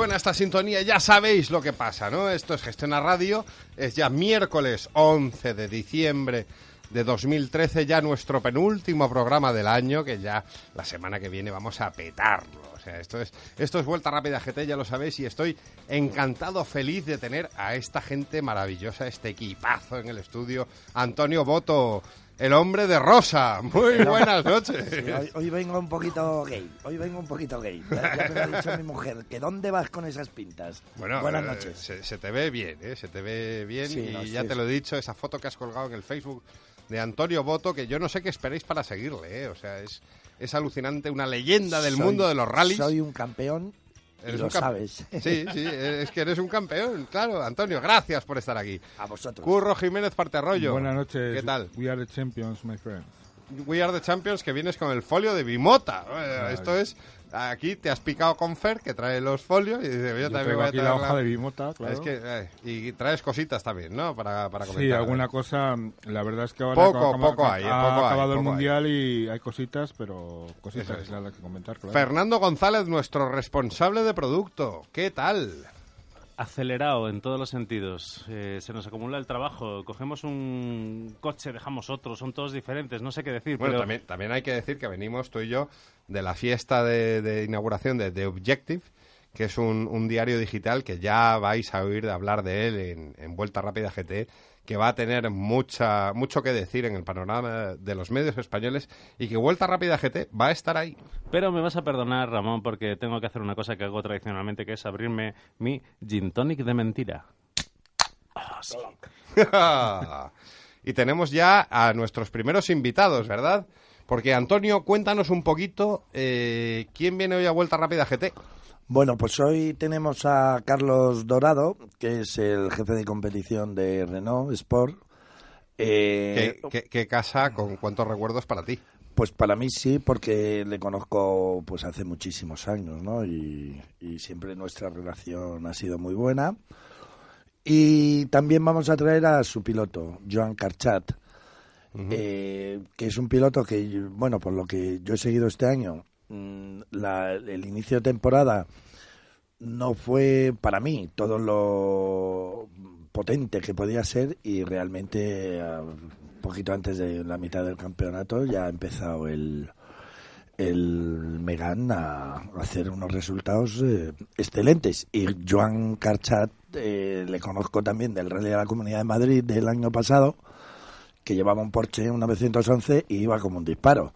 suena esta sintonía, ya sabéis lo que pasa, ¿no? Esto es Gestiona Radio, es ya miércoles 11 de diciembre de 2013, ya nuestro penúltimo programa del año, que ya la semana que viene vamos a petarlo. O sea, esto es, esto es Vuelta Rápida GT, ya lo sabéis, y estoy encantado, feliz de tener a esta gente maravillosa, este equipazo en el estudio. Antonio Boto, el hombre de rosa. Muy buenas noches. Sí, hoy, hoy vengo un poquito gay, hoy vengo un poquito gay. Ya, ya me lo ha dicho mi mujer, que ¿dónde vas con esas pintas? Bueno, Buenas eh, noches. Se, se te ve bien, ¿eh? Se te ve bien Sí, y no, ya sí, te lo he dicho, esa foto que has colgado en el Facebook de Antonio Boto, que yo no sé qué esperéis para seguirle, ¿eh? O sea, es, es alucinante, una leyenda del Soy- mundo de los rallies. Soy un campeón y lo un sabes. Sí, sí, es que eres un campeón, claro. Antonio, gracias por estar aquí. A vosotros. Curro Jiménez Parterrollo. Buenas noches. ¿Qué tal? We are the champions, my friend. We are the champions, que vienes con el folio de Bimota. Eh, Esto es, aquí te has picado con Fer, que trae los folios, y dice, yo, Yo también voy a aquí la traer hoja de bimota, claro. Es que, eh, y traes cositas también, ¿no? Para, para comentar. sí, alguna cosa. La verdad es que ahora Poco, acaba- poco acaba- hay, ha poco hay, acabado el poco hay. mundial y hay cositas, pero cositas es. nada que comentar. Claro. Fernando González, nuestro responsable de producto. ¿Qué tal? Acelerado en todos los sentidos. Eh, se nos acumula el trabajo. Cogemos un coche, dejamos otro. Son todos diferentes. No sé qué decir. Bueno, pero también, también hay que decir que venimos tú y yo de la fiesta de, de inauguración de The Objective, que es un, un diario digital que ya vais a oír de hablar de él en, en Vuelta Rápida GT, que va a tener mucha, mucho que decir en el panorama de los medios españoles y que Vuelta Rápida GT va a estar ahí. Pero me vas a perdonar, Ramón, porque tengo que hacer una cosa que hago tradicionalmente, que es abrirme mi gin tonic de mentira. Ah, sí. y tenemos ya a nuestros primeros invitados, ¿verdad? Porque Antonio, cuéntanos un poquito eh, quién viene hoy a Vuelta Rápida GT. Bueno, pues hoy tenemos a Carlos Dorado, que es el jefe de competición de Renault Sport. Eh, ¿Qué, qué- qué casa con cuántos recuerdos para ti? Pues para mí sí, porque le conozco pues hace muchísimos años, ¿no? Y, y siempre nuestra relación ha sido muy buena. Y también vamos a traer a su piloto, Joan Carchat, eh, que es un piloto que, bueno, por lo que yo he seguido este año, la- el inicio de temporada no fue para mí todo lo potente que podía ser y realmente un poquito antes de la mitad del campeonato ya ha empezado el el Megan a hacer unos resultados eh, excelentes. Y Joan Carchat eh, le conozco también del Rally de la Comunidad de Madrid del año pasado que llevaba un Porsche un 911 y iba como un disparo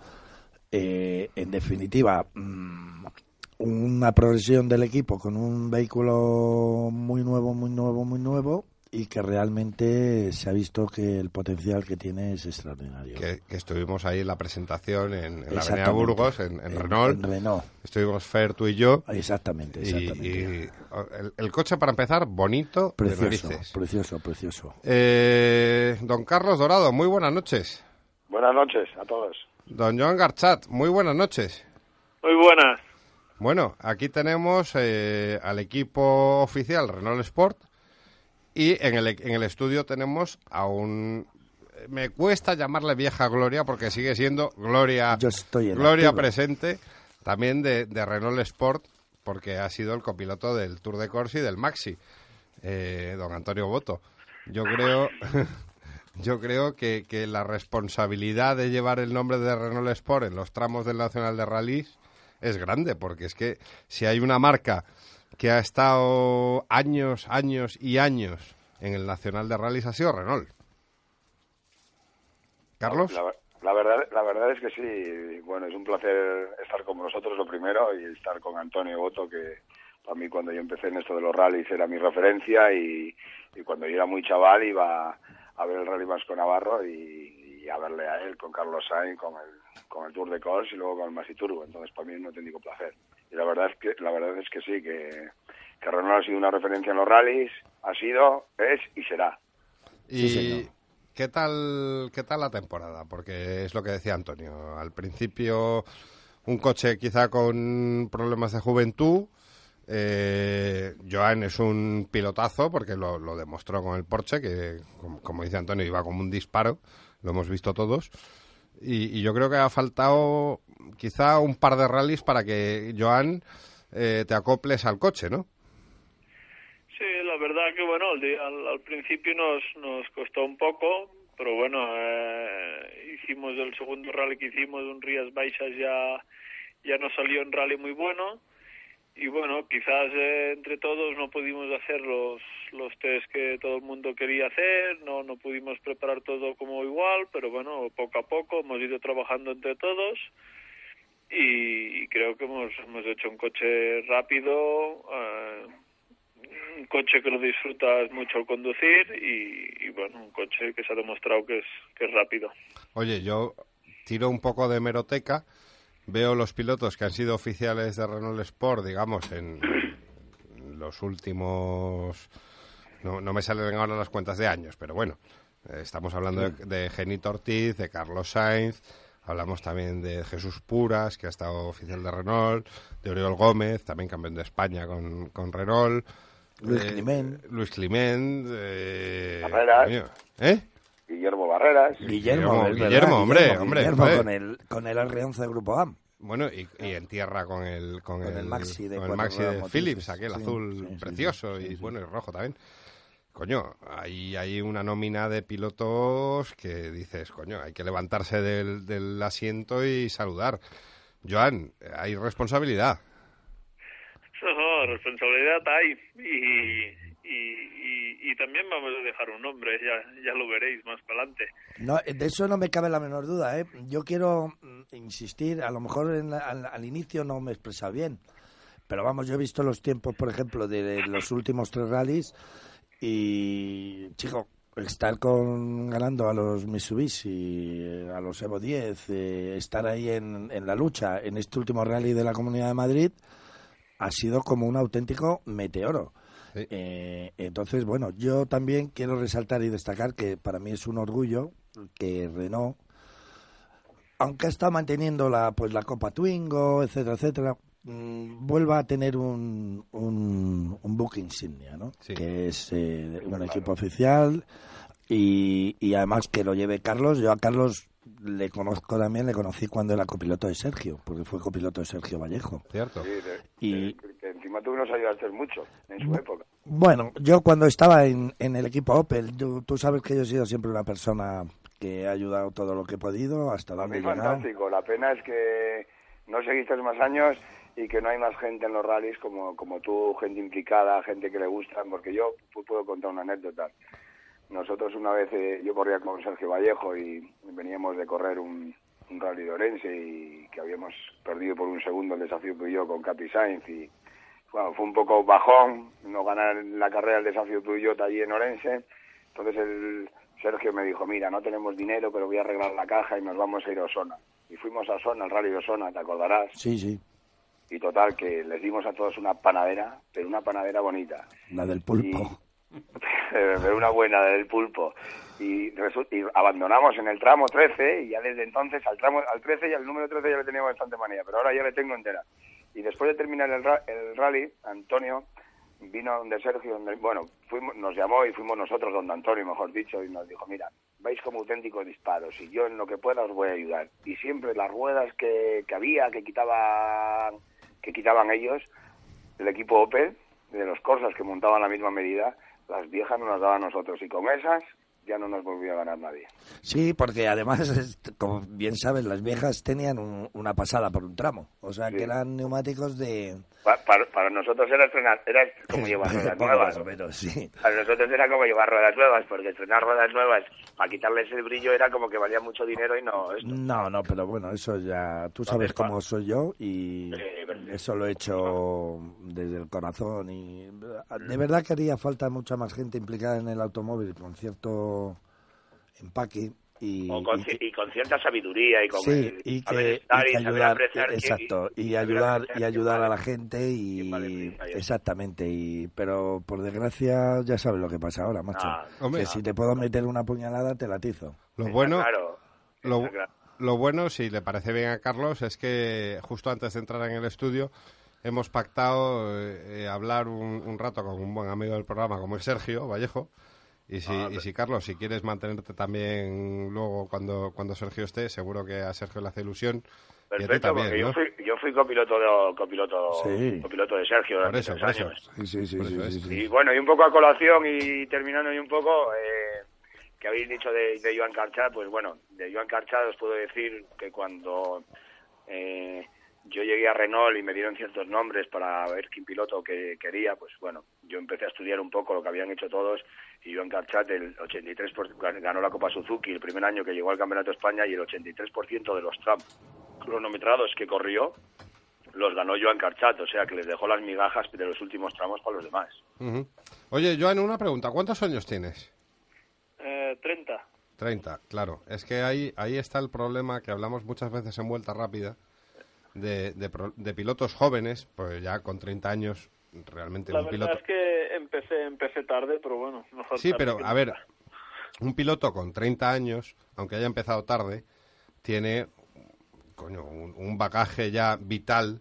eh, en definitiva, mm, una progresión del equipo con un vehículo muy nuevo, muy nuevo, muy nuevo y que realmente se ha visto que el potencial que tiene es extraordinario. Que, que estuvimos ahí en la presentación en, en la Avenida. Burgos, en, en Renault. En Renault. Estuvimos Fer, tú y yo. Exactamente, Y, exactamente. y el, el coche, para empezar, bonito, precioso, precioso, precioso. Eh, don Carlos Dorado, muy buenas noches. Buenas noches a todos. Don Joan Garchat, muy buenas noches. Muy buenas. Bueno, aquí tenemos eh, al equipo oficial Renault Sport y en el, en el estudio tenemos a un... Me cuesta llamarle vieja Gloria porque sigue siendo Gloria, Yo estoy en Gloria activo. presente también de, de Renault Sport porque ha sido el copiloto del Tour de Corsi y del Maxi, eh, don Antonio Boto. Yo creo, yo creo que, que la responsabilidad de llevar el nombre de Renault Sport en los tramos del Nacional de Rallys es grande, porque es que si hay una marca que ha estado años, años y años en el Nacional de Rallys ha sido Renault. Carlos, La, verdad, la verdad es que sí. Bueno, es un placer estar con vosotros lo primero y estar con Antonio Boto, que para mí cuando yo empecé en esto de los rallies era mi referencia y, y cuando yo era muy chaval iba a ver el Rally Vasco Navarro y, y a verle a él con Carlos Sainz, con el, con el Tour de Cors y luego con el Maxi Turbo. Entonces para mí es un auténtico placer. Y la verdad es que la verdad es que sí, que, que Renault ha sido una referencia en los rallies, ha sido, es y será. ¿y señor. qué tal qué tal la temporada? Porque es lo que decía Antonio. Al principio un coche quizá con problemas de juventud. Eh, Joan es un pilotazo porque lo, demostró con el Porsche, que como, dice Antonio iba como un disparo, lo hemos visto todos. Y, yo creo que ha faltado quizá un par de rallies para que Joan eh, te acoples al coche, ¿no? Sí, la verdad que bueno, al, principio nos, nos costó un poco, pero bueno, eh, hicimos el segundo rally que hicimos, un Rías Baixas ya, ya nos salió un rally muy bueno y bueno, quizás eh, entre todos no pudimos hacer los, los test que todo el mundo quería hacer, no, no pudimos preparar todo como igual, pero bueno, poco a poco hemos ido trabajando entre todos y, creo que hemos, hemos hecho un coche rápido, eh, un coche que lo disfrutas mucho conducir y, y, bueno, un coche que se ha demostrado que es, que es rápido. Oye, yo tiro un poco de hemeroteca, veo los pilotos que han sido oficiales de Renault Sport, digamos, en los últimos... No, no me salen ahora las cuentas de años, pero bueno, eh, estamos hablando de, de Genito Ortiz, de Carlos Sainz, hablamos también de Jesús Puras, que ha estado oficial de Renault, de Oriol Gómez, también campeón de España con, con Renault. Luis eh, Climent. Luis Climent. eh, ¿Eh? Guillermo Barreras. Guillermo, Guillermo, hombre, hombre, Guillermo con el, con el R11 de Grupo A. Bueno, y, y en tierra con el, con Con el, el Maxi de con el Maxi de. Philips, aquel Sí, azul sí, sí, precioso sí, y sí. bueno, y rojo también. Coño, hay, hay una nómina de pilotos que dices, coño, hay que levantarse del, del asiento y saludar. Joan, hay responsabilidad. No, responsabilidad hay y, y, y, y también vamos a dejar un nombre, ya, ya lo veréis más para adelante. No, de eso no me cabe la menor duda. ¿eh? Yo quiero mm, insistir, a lo mejor en la- al, al inicio no me he expresado bien, pero vamos, yo he visto los tiempos, por ejemplo, de los últimos tres rallies y, chico, estar con ganando a los Mitsubishi, a los Evo 10, eh, estar ahí en, en la lucha en este último rally de la Comunidad de Madrid ha sido como un auténtico meteoro. Sí. Eh, entonces, bueno, yo también quiero resaltar y destacar que para mí es un orgullo que Renault, aunque ha estado manteniendo la, pues, la Copa Twingo, etcétera, etcétera, mm, vuelva a tener un, un, un buque insignia, ¿no? Sí. Que es eh, un equipo oficial y, y además que lo lleve Carlos. Yo a Carlos le conozco también, le conocí cuando era copiloto de Sergio, porque fue copiloto de Sergio Vallejo. ¿Cierto? Sí, de- Y- de- tú nos ayudaste mucho en su época. Bueno, yo cuando estaba en, en el equipo Opel, yo- tú sabes que yo he sido siempre una persona que ha ayudado todo lo que he podido hasta A donde he llegado. fantástico. La pena es que no seguiste más años y que no hay más gente en los rallies como, como tú, gente implicada, gente que le gusta, porque yo pu- puedo contar una anécdota. Nosotros una vez, eh, yo corría con Sergio Vallejo y veníamos de correr un, un rally de Orense y que habíamos perdido por un segundo el desafío Peugeot con Capi Sainz y bueno, fue un poco bajón no ganar la carrera el desafío Peugeot allí en Orense. Entonces el Sergio me dijo, mira, no tenemos dinero, pero voy a arreglar la caja y nos vamos a ir a Osona. Y fuimos a Osona, al rally de Osona, te acordarás. Sí, sí, Y total, que les dimos a todos una panadera, pero una panadera bonita. la del pulpo. pero una buena del pulpo. Y, y abandonamos en el tramo 13 y ya desde entonces al tramo al 13 y al número 13 ya le teníamos bastante manía, pero ahora ya le tengo entera. Y después de terminar el, ra- el rally, Antonio vino donde Sergio, donde- bueno, fuimos, nos llamó y fuimos nosotros donde Antonio, mejor dicho, y nos dijo, mira, vais como auténticos disparos y yo en lo que pueda os voy a ayudar. Y siempre las ruedas que, que había, que quitaban, que quitaban ellos, el equipo Opel, de los Corsas que montaban la misma medida, las viejas nos las daban nosotros y con esas ya no nos volvió a ganar nadie. Sí, porque además, como bien sabes, las viejas tenían un- una pasada por un tramo. O sea, Sí. que eran neumáticos de... Pa- para, para nosotros era estrenar, era como llevar ruedas nuevas. más o menos, sí. Para nosotros era como llevar ruedas nuevas, porque estrenar ruedas nuevas para quitarles el brillo era como que valía mucho dinero y no esto. No, no, pero bueno, eso ya... Tú sabes cómo soy yo y Sí, eso lo he hecho desde el corazón. y De verdad que haría falta mucha más gente implicada en el automóvil con cierto empaque y... O con y ci- que- y con cierta sabiduría y con Sí, el y saber que, y que ayudar, exacto, y ayudar y ayudar a la gente y exactamente, y pero por desgracia ya sabes lo que pasa ahora, macho. Ah, Hombre. que si te puedo meter una puñalada te la tizo. Lo bueno, claro, lo, está claro. lo bueno, si le parece bien a Carlos, es que justo antes de entrar en el estudio hemos pactado eh, eh, hablar un, un rato con un buen amigo del programa como es Sergio Vallejo Y si, Ah, y si Carlos, si quieres mantenerte también luego cuando, cuando Sergio esté, seguro que a Sergio le hace ilusión. y a ti Perfecto, también, porque ¿no? yo fui, yo fui copiloto, de, copiloto, Sí. copiloto de Sergio Por durante eso, tres por eso. años. Sí, sí, sí, Por sí, eso sí, es. sí. Y bueno, y un poco a colación y terminando y un poco, eh, que habéis dicho de, de Joan Carchá, pues bueno, de Joan Carchá os puedo decir que cuando eh, yo llegué a Renault y me dieron ciertos nombres para ver qué piloto que quería, pues bueno, yo empecé a estudiar un poco lo que habían hecho todos y Joan Carchat el 83% por- ganó la Copa Suzuki el primer año que llegó al Campeonato de España y el 83% de los tramos cronometrados que corrió los ganó Joan Carchat, o sea que les dejó las migajas de los últimos tramos para los demás. Oye, Joan, una pregunta. ¿Cuántos años tienes? Eh, 30. 30, claro. Es que ahí, ahí está el problema que hablamos muchas veces en vuelta rápida de, de, de pilotos jóvenes, pues ya con 30 años realmente La un verdad piloto... es que empecé empecé tarde, pero bueno, mejor Sí, tarde pero a ver, un piloto con 30 años, aunque haya empezado tarde, tiene coño, un, un bagaje ya vital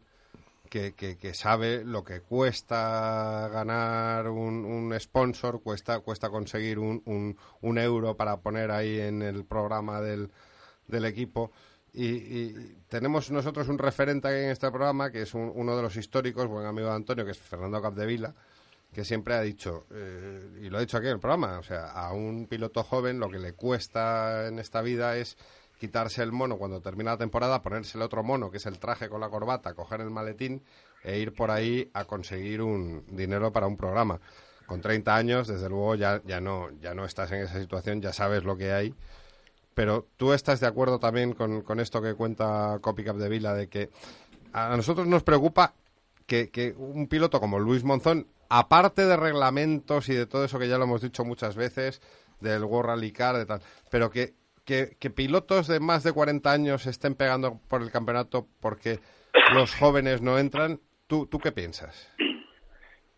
que, que, que sabe lo que cuesta ganar un, un sponsor, cuesta, cuesta conseguir un, un, un euro para poner ahí en el programa del, del equipo. Y, y tenemos nosotros un referente aquí en este programa, que es un- uno de los históricos, buen amigo de Antonio, que es Fernando Capdevila, que siempre ha dicho, eh, y lo ha dicho aquí en el programa, o sea, a un piloto joven lo que le cuesta en esta vida es quitarse el mono cuando termina la temporada, ponerse el otro mono, que es el traje con la corbata, coger el maletín e ir por ahí a conseguir un dinero para un programa. Con 30 años, desde luego, ya, ya, no, ya no estás en esa situación, ya sabes lo que hay. Pero tú estás de acuerdo también con, esto que cuenta Copycap de Vila, de que a nosotros nos preocupa que, un piloto como Luis Monzón, aparte de reglamentos y de todo eso que ya lo hemos dicho muchas veces, del World Rally Car, de tal, pero que, pilotos de más de 40 años estén pegando por el campeonato porque los jóvenes no entran, ¿tú, tú qué piensas?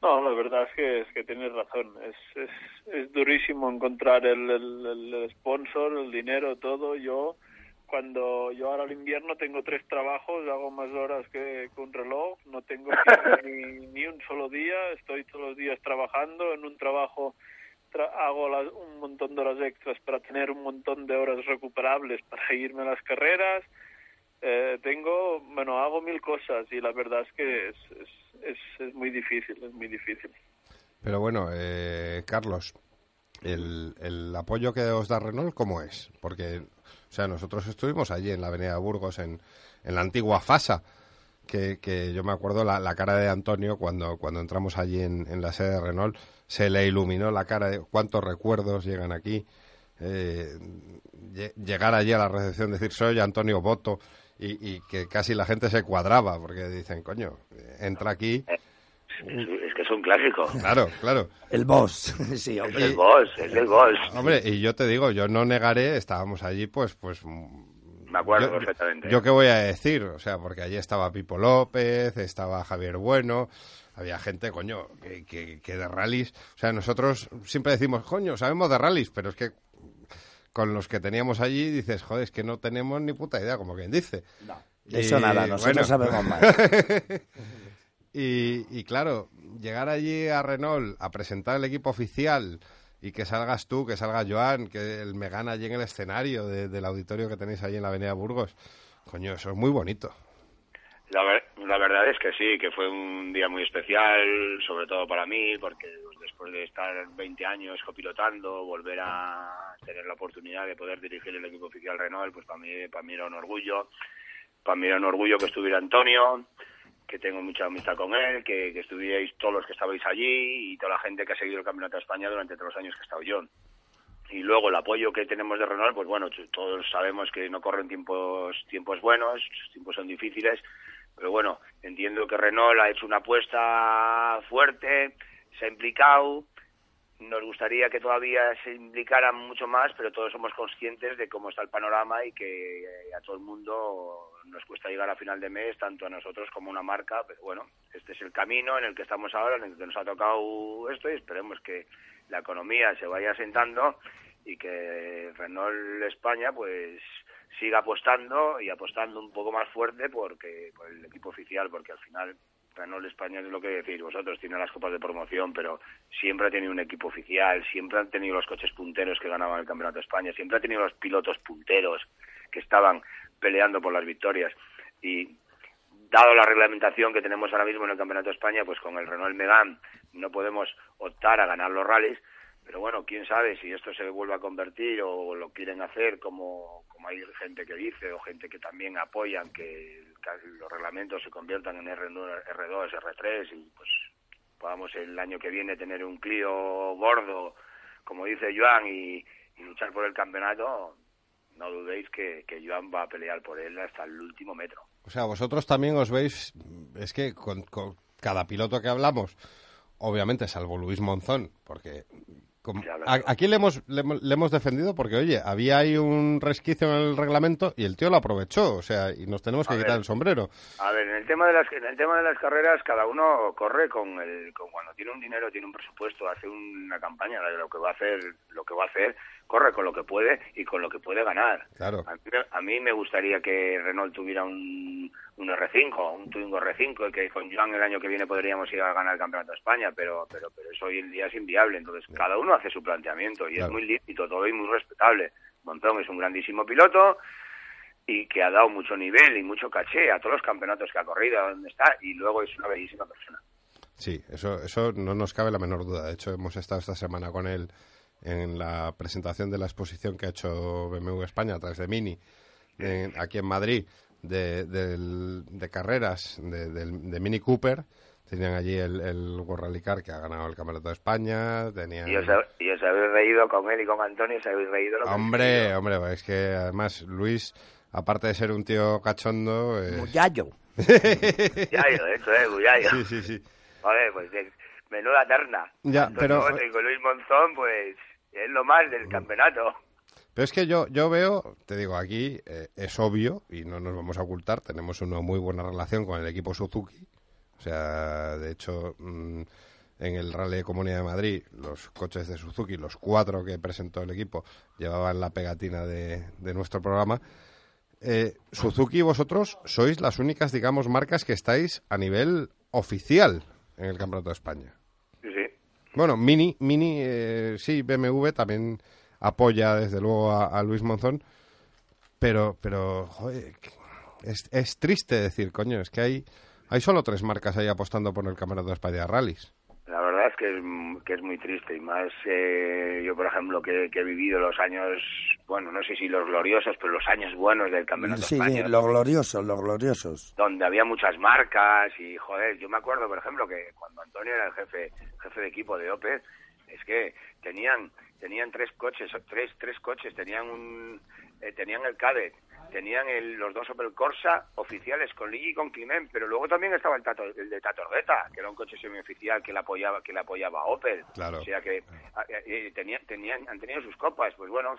No, la verdad es que es que tienes razón. Es, es, es durísimo encontrar el, el, el sponsor, el dinero, todo. Yo cuando yo ahora al invierno tengo tres trabajos, hago más horas que, que un reloj, no tengo ni, ni un solo día, estoy todos los días trabajando en un trabajo tra- hago las- un montón de horas extras para tener un montón de horas recuperables para irme a las carreras. Eh, tengo, bueno, hago mil cosas y la verdad es que es, es, es, muy difícil, es muy difícil. Pero bueno, eh, Carlos, el, el apoyo que os da Renault, ¿cómo es? Porque, o sea, nosotros estuvimos allí en la Avenida de Burgos, en, en la antigua FASA, que, que yo me acuerdo la, la cara de Antonio cuando, cuando entramos allí en, en la sede de Renault, se le iluminó la cara de cuántos recuerdos llegan aquí. Eh, lle- llegar allí a la recepción, decir soy Antonio Boto y, y que casi la gente se cuadraba porque dicen, coño, entra aquí. Es, es que es un clásico. Claro, claro. El boss, sí, Es hombre. el boss, es el boss. Hombre, y yo te digo, yo no negaré, estábamos allí, pues, pues. Me acuerdo yo, perfectamente. Yo qué voy a decir, o sea, porque allí estaba Pipo López, estaba Javier Bueno, había gente, coño, que, que, que de rallies, o sea, nosotros siempre decimos, coño, sabemos de rallies, pero es que con los que teníamos allí dices, joder, es que no tenemos ni puta idea, como quien dice. De eso nada, nosotros bueno. sabemos más. Y, y claro, llegar allí a Renault a presentar el equipo oficial y que salgas tú, que salga Joan, que el Megan allí en el escenario de- del auditorio que tenéis allí en la Avenida Burgos, coño, eso es muy bonito. La, ver- la verdad es que sí, que fue un día muy especial, sobre todo para mí, porque después de estar 20 años copilotando, volver a tener la oportunidad de poder dirigir el equipo oficial Renault, pues para mí, para mí era un orgullo. Para mí era un orgullo que estuviera Antonio, que tengo mucha amistad con él, que, que estuvierais todos los que estabais allí y toda la gente que ha seguido el Campeonato de España durante todos los años que he estado yo. Y luego el apoyo que tenemos de Renault, pues bueno, todos sabemos que no corren tiempos tiempos buenos, tiempos son difíciles, pero bueno, entiendo que Renault ha hecho una apuesta fuerte, se ha implicado, nos gustaría que todavía se implicaran mucho más, pero todos somos conscientes de cómo está el panorama y que eh, a todo el mundo nos cuesta llegar a final de mes, tanto a nosotros como a una marca, pero bueno, este es el camino en el que estamos ahora, en el que nos ha tocado esto y esperemos que la economía se vaya asentando y que Renault España pues siga apostando y apostando un poco más fuerte porque por el equipo oficial porque al final Renault España es lo que decís vosotros, tiene las copas de promoción, pero siempre ha tenido un equipo oficial, siempre han tenido los coches punteros que ganaban el Campeonato de España, siempre ha tenido los pilotos punteros que estaban peleando por las victorias. Y dado la reglamentación que tenemos ahora mismo en el Campeonato de España, pues con el Renault Megane no podemos optar a ganar los rallies, pero bueno, quién sabe si esto se vuelve a convertir o lo quieren hacer como, como hay gente que dice o gente que también apoyan que, los reglamentos se conviertan en R1, R2, R3 y pues podamos el año que viene tener un Clio gordo, como dice Joan, y, y luchar por el campeonato, no dudéis que, que Joan va a pelear por él hasta el último metro. O sea, vosotros también os veis, es que con, con cada piloto que hablamos, obviamente salvo Luis Monzón, porque como- a- le hemos, le, hemos- le hemos defendido porque, oye, había ahí un resquicio en el reglamento y el tío lo aprovechó, o sea, y nos tenemos que A quitar el sombrero. A ver, en el tema de las en el tema de las carreras cada uno corre con el con cuando tiene un dinero, tiene un presupuesto, hace una campaña lo que va a hacer, lo que va a hacer, corre con lo que puede y con lo que puede ganar. Claro. A mí, me- a mí me gustaría que Renault tuviera un, un R5, un Twingo R5, y que con Joan el año que viene podríamos ir a ganar el Campeonato de España, pero, pero, pero eso hoy en día es inviable. Entonces, cada uno hace su planteamiento y Claro. es muy lícito, todo y muy respetable. Montón es un grandísimo piloto y que ha dado mucho nivel y mucho caché a todos los campeonatos que ha corrido, a donde está, y luego es una bellísima persona. Sí, eso, eso no nos cabe la menor duda. De hecho, hemos estado esta semana con él en la presentación de la exposición que ha hecho BMW España a través de Mini, en- aquí en Madrid, de, carreras de, Mini Cooper. Tenían allí el, el World Rally Car que ha ganado el Campeonato de España. Tenían... Y os, ha- y os habéis reído con él y con Antonio, os habéis reído lo que Hombre, hombre, es que además Luis, aparte de ser un tío cachondo... eh, Muchacho. Guyayo, eso es, sí, sí, sí. Joder, pues es menuda terna. Ya, Antonio pero- con Luis Monzón, pues es lo más del campeonato. Pero es que yo, yo veo, te digo, aquí eh, es obvio, y no nos vamos a ocultar, tenemos una muy buena relación con el equipo Suzuki. O sea, de hecho, mm, en el Rally de Comunidad de Madrid, los coches de Suzuki, los cuatro que presentó el equipo, llevaban la pegatina de, de nuestro programa. Eh, Suzuki y vosotros sois las únicas, digamos, marcas que estáis a nivel oficial en el Campeonato de España. Bueno, Mini, Mini, eh, sí, BMW también apoya desde luego a, Luis Monzón, pero, pero, joder, es, es triste decir, coño, es que hay, hay solo tres marcas ahí apostando por el Campeonato de España Rallys. La verdad es que es, que es muy triste y más eh, yo, por ejemplo, que, que he vivido los años, bueno, no sé si los gloriosos, pero los años buenos del Campeonato Sí, España. los gloriosos, los gloriosos. donde había muchas marcas y joder, yo me acuerdo por ejemplo que cuando Antonio era el jefe jefe de equipo de Opel, es que tenían tenían tres coches, tres tres coches, tenían un eh, tenían el Cadet, tenían el- los dos Opel Corsa oficiales con Ligi y con Climent, pero luego también estaba el Tato, el de Tato Ordeta, que era un coche semioficial que le apoyaba que le apoyaba a Opel. Claro. O sea que ah, eh, eh, tenían tenían han tenido sus copas, pues bueno,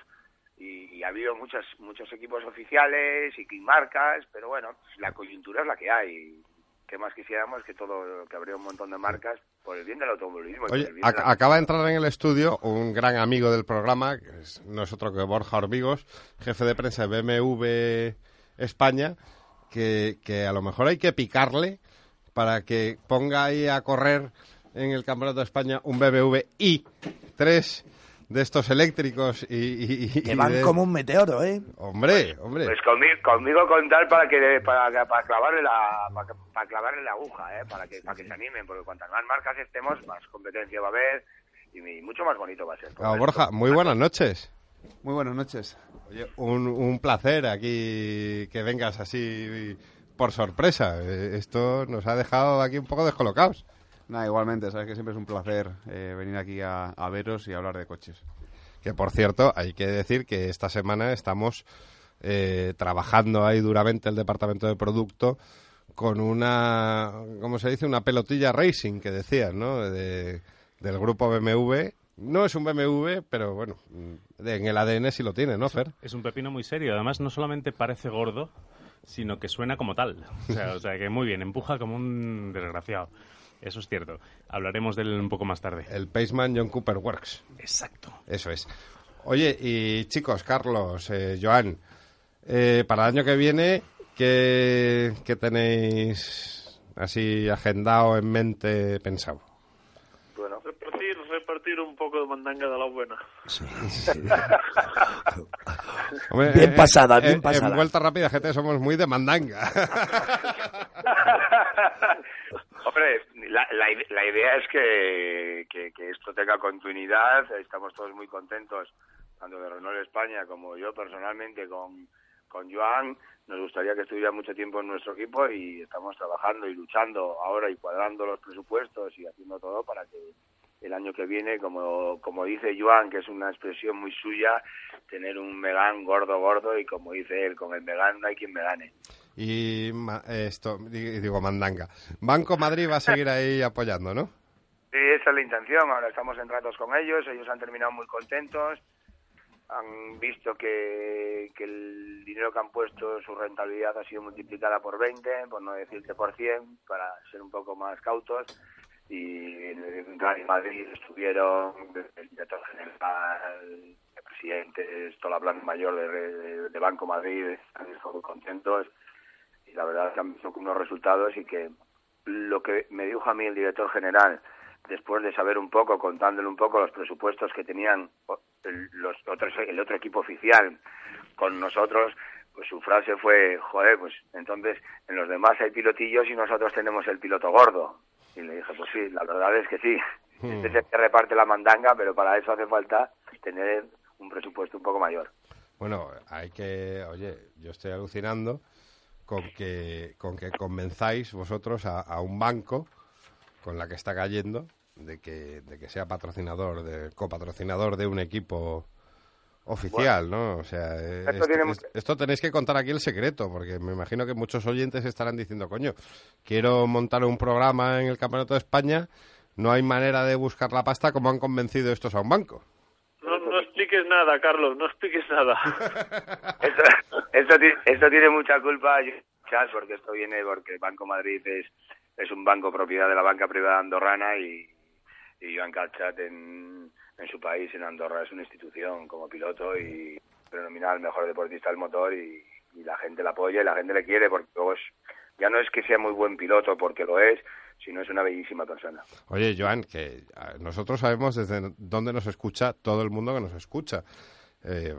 y, y ha habido muchos muchos equipos oficiales y marcas, pero bueno, la coyuntura es la que hay. ¿Qué más quisiéramos que todo que habría un montón de marcas por el bien del automovilismo? Oye, bien de ac- la- acaba de entrar en el estudio un gran amigo del programa, que es, no es otro que Borja Ormigos, jefe de prensa de BMW España, que, que a lo mejor hay que picarle para que ponga ahí a correr en el Campeonato de España un BMW i3 de estos eléctricos y... y- y- Que y van de- como un meteoro, ¿eh? Hombre, hombre. Pues conmigo, conmigo contar para que para, para clavarle la para, para clavarle la aguja, ¿eh? para que para que se animen, porque cuantas más marcas estemos, más competencia va a haber y mucho más bonito va a ser. Ah, esto. Borja, muy buenas noches. Muy buenas noches. Oye, un, un placer aquí que vengas así por sorpresa. Eh, Esto nos ha dejado aquí un poco descolocados. Nada, igualmente, sabes que siempre es un placer eh, venir aquí a, a veros y hablar de coches. Que por cierto, hay que decir que esta semana estamos eh, trabajando ahí duramente el departamento de producto con una, ¿cómo se dice? Una pelotilla racing que decías, ¿no? De- del grupo BMW. No es un BMW, pero bueno, de- en el ADN sí lo tiene, ¿no, Fer? Es un pepino muy serio. Además, no solamente parece gordo, sino que suena como tal. O sea, o sea, que muy bien, empuja como un desgraciado. Eso es cierto. Hablaremos de él un poco más tarde. El Paceman John Cooper Works. Exacto. Eso es. Oye, y chicos, Carlos, eh, Joan, eh, para el año que viene, ¿qué, qué tenéis así agendado en mente, pensado. Bueno. Repartir, repartir un poco de mandanga de la buena. bien pasada, bien pasada. En vuelta rápida, gente, somos muy de mandanga. Hombre, la, la, idea es que, que, esto tenga continuidad. Estamos todos muy contentos, tanto de Renault España como yo personalmente con, Joan. Nos gustaría que estuviera mucho tiempo en nuestro equipo y estamos trabajando y luchando ahora y cuadrando los presupuestos y haciendo todo para que el año que viene, como, como dice Joan, que es una expresión muy suya, tener un Megán gordo, gordo y como dice él, con el Megán no hay quien me gane. Y esto, digo, Mandanga. Banco Madrid va a seguir ahí apoyando, ¿no? Sí, esa es la intención. Ahora estamos en tratos con ellos, ellos han terminado muy contentos han visto que, que, el dinero que han puesto, su rentabilidad ha sido multiplicada por 20, por no decir que por 100, para ser un poco más cautos y en Madrid estuvieron el director general, el presidente, toda la planta mayor de, Banco Madrid, están muy contentos la verdad que han visto unos resultados y que lo que me dijo a mí el director general después de saber un poco, contándole un poco los presupuestos que tenían el, los otros, el otro equipo oficial con nosotros, pues su frase fue, joder, pues entonces en los demás hay pilotillos y nosotros tenemos el piloto gordo. Y le dije, pues sí, la verdad es que sí. Hmm. Este es el que reparte la mandanga, pero para eso hace falta tener un presupuesto un poco mayor. Bueno, hay que, oye, yo estoy alucinando con que, con que convenzáis vosotros a, un banco con la que está cayendo de que, de que sea patrocinador, de copatrocinador de un equipo oficial, ¿no? O sea, esto, tenéis que contar aquí el secreto, porque me imagino que muchos oyentes estarán diciendo, coño, quiero montar un programa en el Campeonato de España, no hay manera de buscar la pasta como han convencido estos a un banco. Nada, Carlos, no expliques nada. esto, tiene mucha culpa, Chas, porque esto viene porque Banco Madrid es, es un banco propiedad de la banca privada andorrana y, y Joan Calchat en en su país, en Andorra, es una institución como piloto y prenominar el mejor deportista del motor y, la gente la apoya y la gente le quiere porque ya no es que sea muy buen piloto porque lo es, sino es una bellísima persona. Oye, Joan, que nosotros sabemos desde dónde nos escucha todo el mundo que nos escucha. Eh,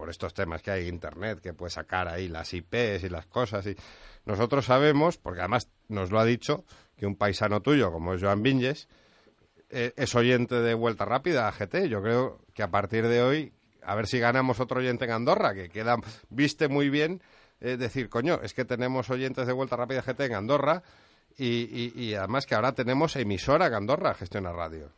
por estos temas que hay internet, que puede sacar ahí las IPs y las cosas. y Nosotros sabemos, porque además nos lo ha dicho, que un paisano tuyo como es Joan Vinges, eh, es oyente de Vuelta Rápida, GT. Yo creo que a partir de hoy, a ver si ganamos otro oyente en Andorra, que queda, viste muy bien eh, decir, coño, es que tenemos oyentes de Vuelta Rápida GT en Andorra y, y, además que ahora tenemos emisora en Andorra, Gestiona Radio.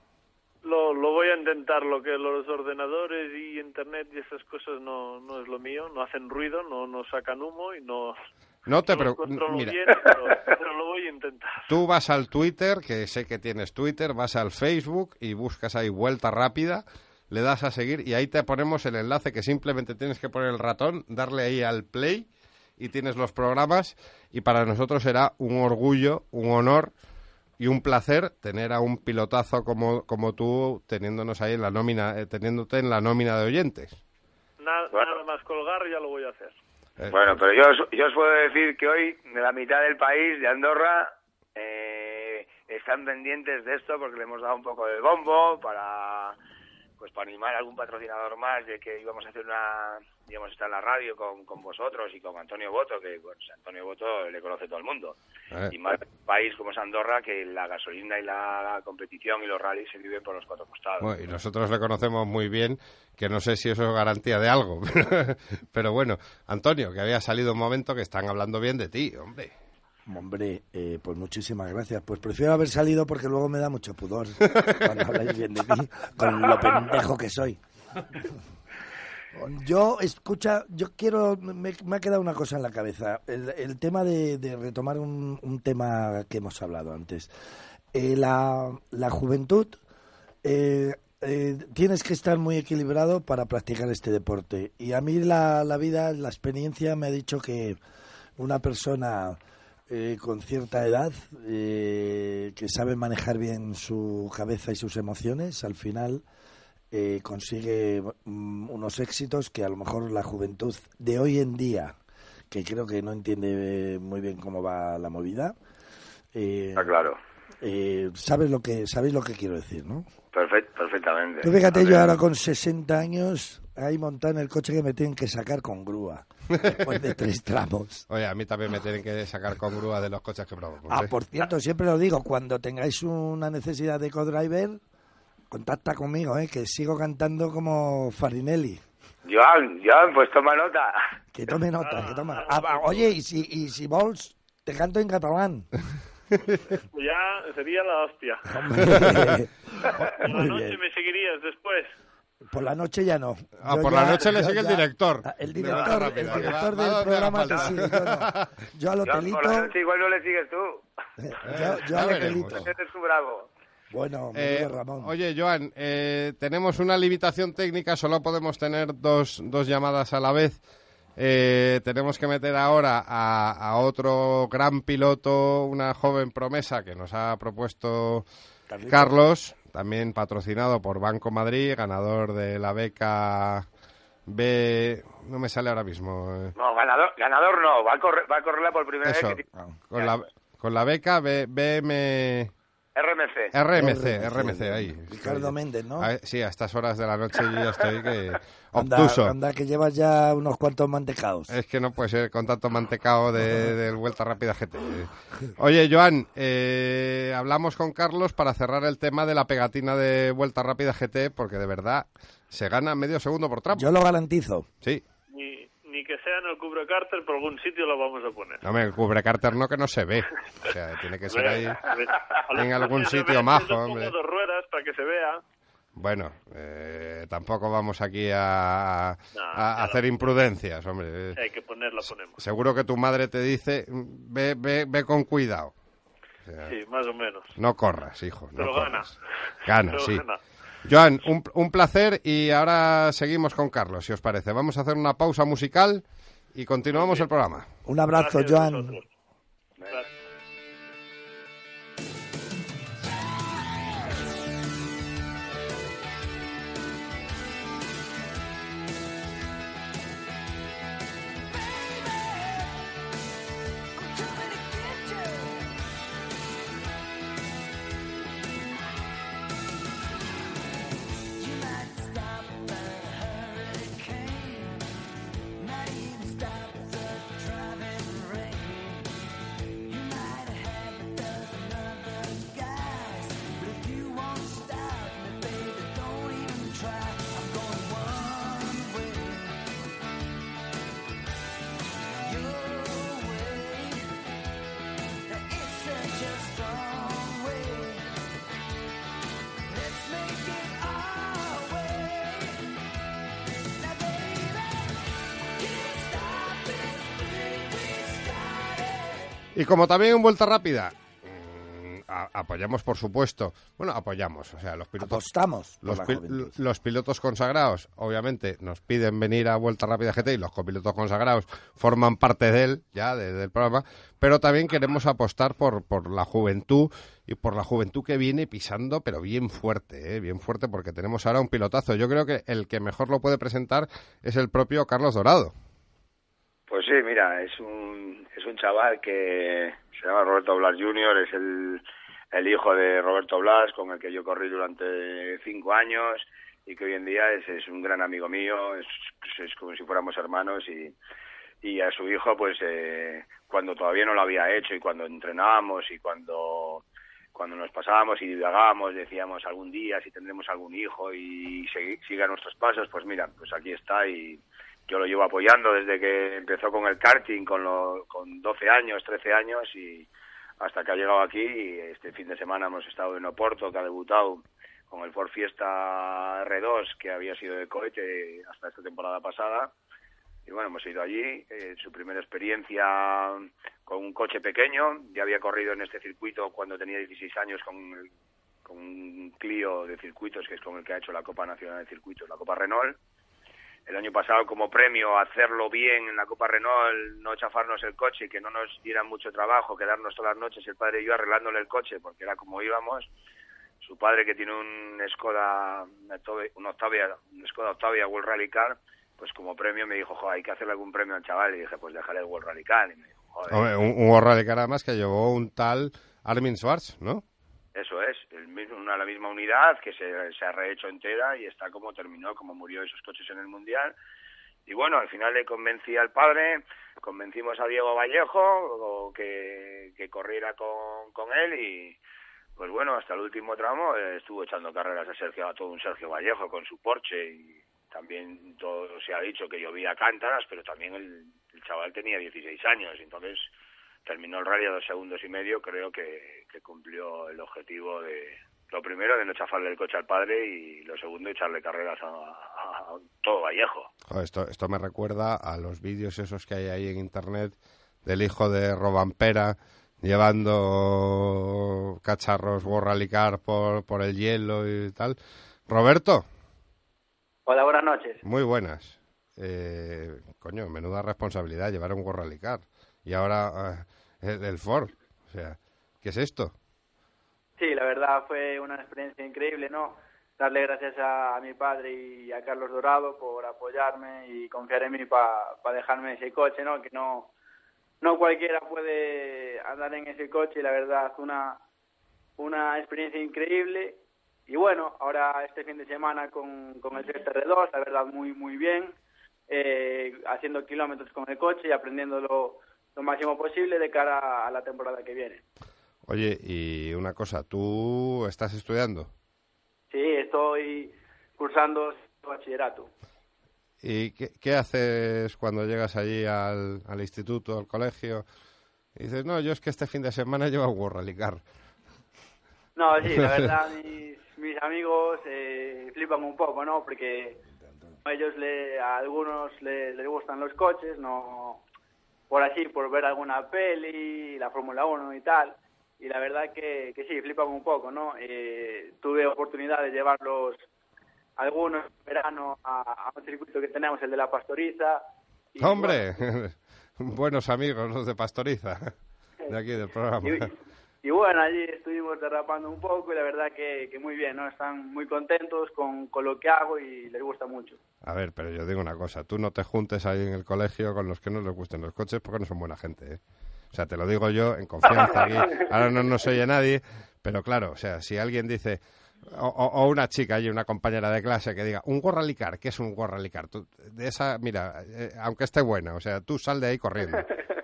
Lo, lo voy a intentar, lo que los ordenadores y internet y esas cosas no, no es lo mío, no hacen ruido, no, no sacan humo y no, no te preocupes. Mira, pero, lo voy a intentar. Tú vas al Twitter, que sé que tienes Twitter, vas al Facebook y buscas ahí vuelta rápida, le das a seguir y ahí te ponemos el enlace que simplemente tienes que poner el ratón, darle ahí al play y tienes los programas y para nosotros será un orgullo, un honor y un placer tener a un pilotazo como, como tú teniéndonos ahí en la nómina, eh, teniéndote en la nómina de oyentes. nada más colgar ya lo voy a hacer. Eh, bueno, pero yo, yo os puedo decir que hoy de la mitad del país, de Andorra, eh, están pendientes de esto porque le hemos dado un poco de bombo para pues para animar a algún patrocinador más de que íbamos a hacer una íbamos a estar en la radio con, con vosotros y con Antonio Boto que pues, Antonio Boto le conoce todo el mundo. Eh. y más un país como es Andorra que la gasolina y la, competición y los rallies se viven por los cuatro costados. Y nosotros le conocemos muy bien que no sé si eso es garantía de algo pero bueno Antonio que había salido un momento que están hablando bien de ti hombre Hombre, eh, pues muchísimas gracias. Pues prefiero haber salido porque luego me da mucho pudor cuando habláis bien de mí, con lo pendejo que soy. Yo, escucha, yo quiero, me, ha quedado una cosa en la cabeza. El, tema de, retomar un, tema que hemos hablado antes. Eh, la, juventud, eh, tienes que estar muy equilibrado para practicar este deporte. Y a mí la, la vida, la experiencia me ha dicho que una persona eh, con cierta edad, eh, que sabe manejar bien su cabeza y sus emociones, al final eh, consigue mm, unos éxitos que a lo mejor la juventud de hoy en día, que creo que no entiende muy bien cómo va la movida, Eh, Está claro. eh, sabes lo que sabéis lo que quiero decir, ¿no? Perfect, perfectamente. Tú fíjate, yo ahora con 60 años, ahí montado en el coche que me tienen que sacar con grúa, después de tres tramos. Oye, a mí también me tienen que sacar con grúa de los coches que probamos. Ah, ¿eh? por cierto, siempre lo digo, cuando tengáis una necesidad de co-driver, contacta conmigo, ¿eh? que sigo cantando como Farinelli. Joan, Joan, pues toma nota. Que tome nota, que toma. Ah, va, oye, y si, y si vols, te canto en catalán. Ya sería la hostia. Hombre. Por la Muy noche bien. me seguirías después. Por la noche ya no. Ah, Yo por ya- la noche le yo sigue el director. El director, el va del programa. Yo, no. yo al Joan, por la hotelito, noche igual no le sigues tú. yo, yo Eh, ya al veremos. hotelito. Eres tú bravo. Bueno, Eh, Ramón. oye, Joan, eh, tenemos una limitación técnica, solo podemos tener dos, dos llamadas a la vez. Eh, tenemos que meter ahora a, a otro gran piloto, una joven promesa que nos ha propuesto Carlitos. Carlos, también patrocinado por Banco Madrid, ganador de la beca B. No me sale ahora mismo. eh. No, ganador, ganador no. Va a, correr, va a correrla por primera Eso, vez. que- con la, con la beca B, BM. RMC. RMC, RMC, ahí. Ricardo Méndez, ¿no? A- sí, a estas horas de la noche yo ya estoy que Anda, obtuso. anda, que llevas ya unos cuantos mantecados. Es que no puede ser con tanto mantecao de, del Vuelta Rápida GT. Oye, Joan, eh, hablamos con Carlos para cerrar el tema de la pegatina de Vuelta Rápida GT, porque de verdad se gana medio segundo por tramo. Yo lo garantizo. Sí. Ni que sea en el cubre cárter, por algún sitio lo vamos a poner. No, el cubre cárter no que no se ve. O sea, tiene que ser ahí. En algún sitio majo, hombre. dos ruedas para que se vea. Bueno, eh, tampoco vamos aquí a, No, hacer imprudencias, hombre. Hay que ponerla, ponemos. Seguro que tu madre te dice, ve, ve, ve con cuidado. O sea, Sí, más o menos. No corras, hijo. No Pero gana. corras. Gana, Pero sí. gana. Joan, un, un placer y ahora seguimos con Carlos, si os parece. Vamos a hacer una pausa musical y continuamos el programa. Un abrazo, Gracias a Joan. Y como también en Vuelta Rápida, mm, a- apoyamos, por supuesto. Bueno, apoyamos. O sea, los pilotos Apostamos Los, pi- los pilotos consagrados, obviamente, nos piden venir a Vuelta Rápida GT y los copilotos consagrados forman parte de él, ya, de- del programa, pero también queremos apostar por, por la juventud y por la juventud que viene pisando, pero bien fuerte, ¿eh? bien fuerte, porque tenemos ahora un pilotazo. Yo creo que el que mejor lo puede presentar es el propio Carlos Dorado. Pues sí, mira, es un, es un chaval que se llama Roberto Blas Jr., es el, el hijo de Roberto Blas, con el que yo corrí durante cinco años y que hoy en día es, un gran amigo mío, es, es como si fuéramos hermanos y, y a su hijo, pues eh, cuando todavía no lo había hecho y cuando entrenábamos y cuando cuando nos pasábamos y divagábamos, decíamos algún día si tendremos algún hijo y siga nuestros pasos, pues mira, pues aquí está y yo lo llevo apoyando desde que empezó con el karting con, lo- con 12 años, 13 años y hasta que ha llegado aquí y este fin de semana hemos estado en Oporto, que ha debutado con el Ford Fiesta R2 que había sido de cohete hasta esta temporada pasada y bueno, hemos ido allí, eh, su primera experiencia con un coche pequeño, ya había corrido en este circuito cuando tenía 16 años con, con un Clio de circuitos, que es con el que ha hecho la Copa Nacional de Circuitos, la Copa Renault. El año pasado, como premio, hacerlo bien en la Copa Renault, no chafarnos el coche, que no nos diera mucho trabajo, quedarnos todas las noches el padre y yo arreglándole el coche, porque era como íbamos. Su padre, que tiene un Skoda, un Octavia, un Skoda Octavia World Rally Car, pues como premio me dijo, "Jo, hay que hacerle algún premio al chaval. Y dije, pues déjale el World Rally Car. Joder, un World Rally Car además que llevó un tal Armin Schwartz, ¿no? Eso es, el mismo- una, la misma unidad que se, se ha rehecho entera y está como terminó, como murió esos coches en el Mundial. Y bueno, al final le convencí al padre, convencimos a Diego Vallejo que, que corriera con, con él y pues bueno, hasta el último tramo eh, estuvo echando carreras a Sergio, a todo un Sergio Vallejo con su Porsche y también todo se ha dicho que llovía cántaras, pero también el, el chaval tenía 16 años, entonces terminó el rally a dos segundos y medio, creo que, que cumplió el objetivo de, lo primero, de no chafarle el coche al padre y lo segundo, echarle carreras a, a- a todo Vallejo. Joder, esto, esto me recuerda a los vídeos esos que hay ahí en internet del hijo de Robampera llevando cacharros World Rally Car por, por el hielo y tal. Roberto, Hola, buenas noches. muy buenas. Eh, coño, menuda responsabilidad llevar un World Rally Car. Y ahora eh, el, el Ford. O sea, ¿qué es esto? Sí, la verdad fue una experiencia increíble, ¿no? Darle gracias a, mi padre y a Carlos Dorado por apoyarme y confiar en mí para dejarme ese coche, ¿no? Que no, no cualquiera puede andar en ese coche la verdad una, una experiencia increíble. Y bueno, ahora este fin de semana con, con el CTR2, la verdad muy, muy bien, eh, haciendo kilómetros con el coche y aprendiendo lo, máximo posible de cara a la temporada que viene. Oye, y una cosa, ¿tú estás estudiando? Sí, estoy cursando bachillerato. ¿Y qué, qué haces cuando llegas allí al, al instituto, al colegio? Y dices, no, yo es que este fin de semana llevo un World Rally Car. No, sí, la verdad, mis, mis amigos eh, flipan un poco, ¿no? Porque a ellos, le, a algunos le- les gustan los coches, no por así, por ver alguna peli, la Fórmula 1 y tal. Y la verdad que, que sí, flipan un poco, ¿no? Eh, tuve oportunidad de llevarlos algunos en verano a, a un circuito que tenemos, el de la Pastoriza. y, ¡Hombre! Buenos amigos los de Pastoriza, de aquí del programa. Y, y bueno, allí estuvimos derrapando un poco y la verdad que, que muy bien, ¿no? Están muy contentos con, con lo que hago y les gusta mucho. A ver, pero yo digo una cosa, tú no te juntes ahí en el colegio con los que no les gusten los coches porque no son buena gente, ¿eh? O sea, te lo digo yo en confianza aquí. Ahora no nos oye nadie, pero claro, o sea, si alguien dice, o, una chica y una compañera de clase que diga, un gorralicar, ¿qué es un gorralicar? Tú, de esa, mira, eh, aunque esté buena, o sea, tú sal de ahí corriendo.